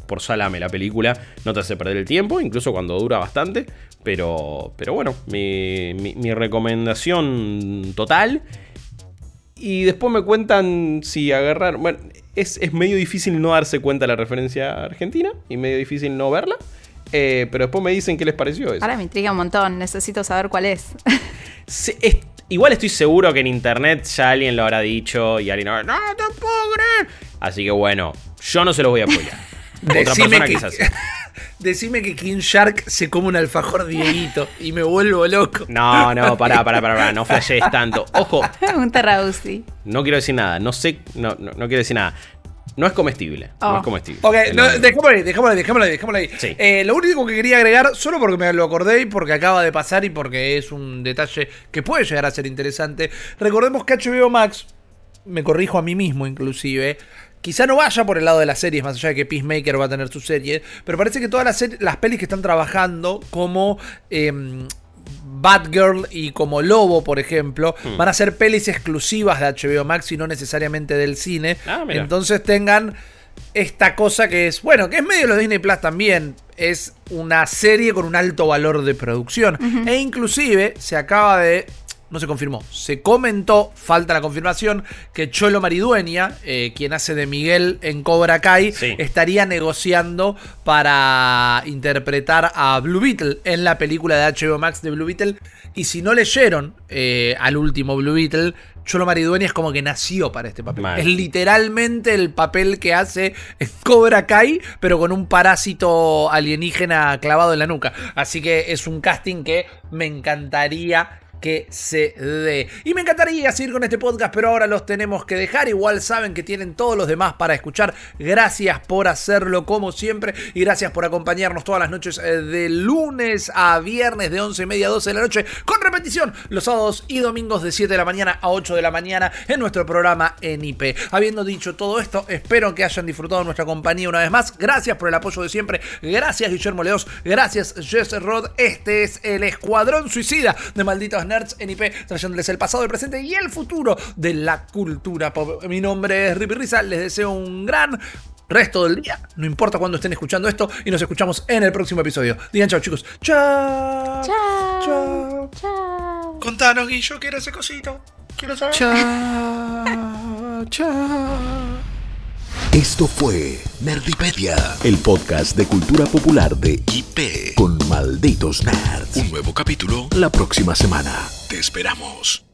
por, salame la película, no te hace perder el tiempo, incluso cuando dura bastante, pero, pero bueno, mi, mi recomendación total. Y después me cuentan si agarrar. Bueno, es, medio difícil no darse cuenta de la referencia argentina y medio difícil no verla. Eh, pero después me dicen qué les pareció eso. Ahora me intriga un montón, necesito saber cuál es. Igual estoy seguro que en internet ya alguien lo habrá dicho y alguien habrá, no te puedo creer. Así que bueno, yo no se lo voy a apoyar. Otra persona quizás. Decime que King Shark se come un alfajor Dieguito y me vuelvo loco. No, no, pará, pará, pará, no flashees tanto. Ojo. un terrausi. No quiero decir nada, no sé, no, no, quiero decir nada. No es comestible. No Oh. es comestible. Ok, no, dejémoslo ahí, dejémoslo ahí, dejémoslo ahí, dejémoslo ahí. Sí. Eh, lo único que quería agregar, solo porque me lo acordé y porque acaba de pasar y porque es un detalle que puede llegar a ser interesante. Recordemos que HBO Max, me corrijo a mí mismo inclusive, quizá no vaya por el lado de las series, más allá de que Peacemaker va a tener su serie, pero parece que todas las, las pelis que están trabajando como... em, Batgirl y como Lobo, por ejemplo, Hmm. van a ser pelis exclusivas de HBO Max y no necesariamente del cine. Ah, mira. Entonces tengan esta cosa que es, bueno, que es medio lo de Disney Plus también. Es una serie con un alto valor de producción. E inclusive se acaba de. No se confirmó. Se comentó, falta la confirmación, que Cholo Maridueña, eh, quien hace de Miguel en Cobra Kai, Sí. estaría negociando para interpretar a Blue Beetle en la película de HBO Max de Blue Beetle. Y si no leyeron eh, al último Blue Beetle, Cholo Maridueña es como que nació para este papel. Es literalmente el papel que hace en Cobra Kai, pero con un parásito alienígena clavado en la nuca. Así que es un casting que me encantaría que se dé. Y me encantaría seguir con este podcast, pero ahora los tenemos que dejar. Igual saben que tienen todos los demás para escuchar. Gracias por hacerlo como siempre y gracias por acompañarnos todas las noches eh, de lunes a viernes de 11 y media a 12 de la noche con repetición los sábados y domingos de 7 de la mañana a 8 de la mañana en nuestro programa en IP. Habiendo dicho todo esto, espero que hayan disfrutado nuestra compañía una vez más. Gracias por el apoyo de siempre. Gracias Guillermo Leos. Gracias Jess Rod. Este es el Escuadrón Suicida de Malditos Nerds en IP, trayéndoles el pasado, el presente y el futuro de la cultura pop. Mi nombre es Rippy Risa. Les deseo un gran resto del día. No importa cuándo estén escuchando esto. Y nos escuchamos en el próximo episodio. Digan chao, chicos. Chao. Chao. Chao. Chao. Contanos, Guillo, ¿qué era ese cosito? Quiero saber. Chao. Chao. Esto fue Nerdipedia, el podcast de cultura popular de IP. Con Malditos Nerds. Un nuevo capítulo. La próxima semana. Te esperamos.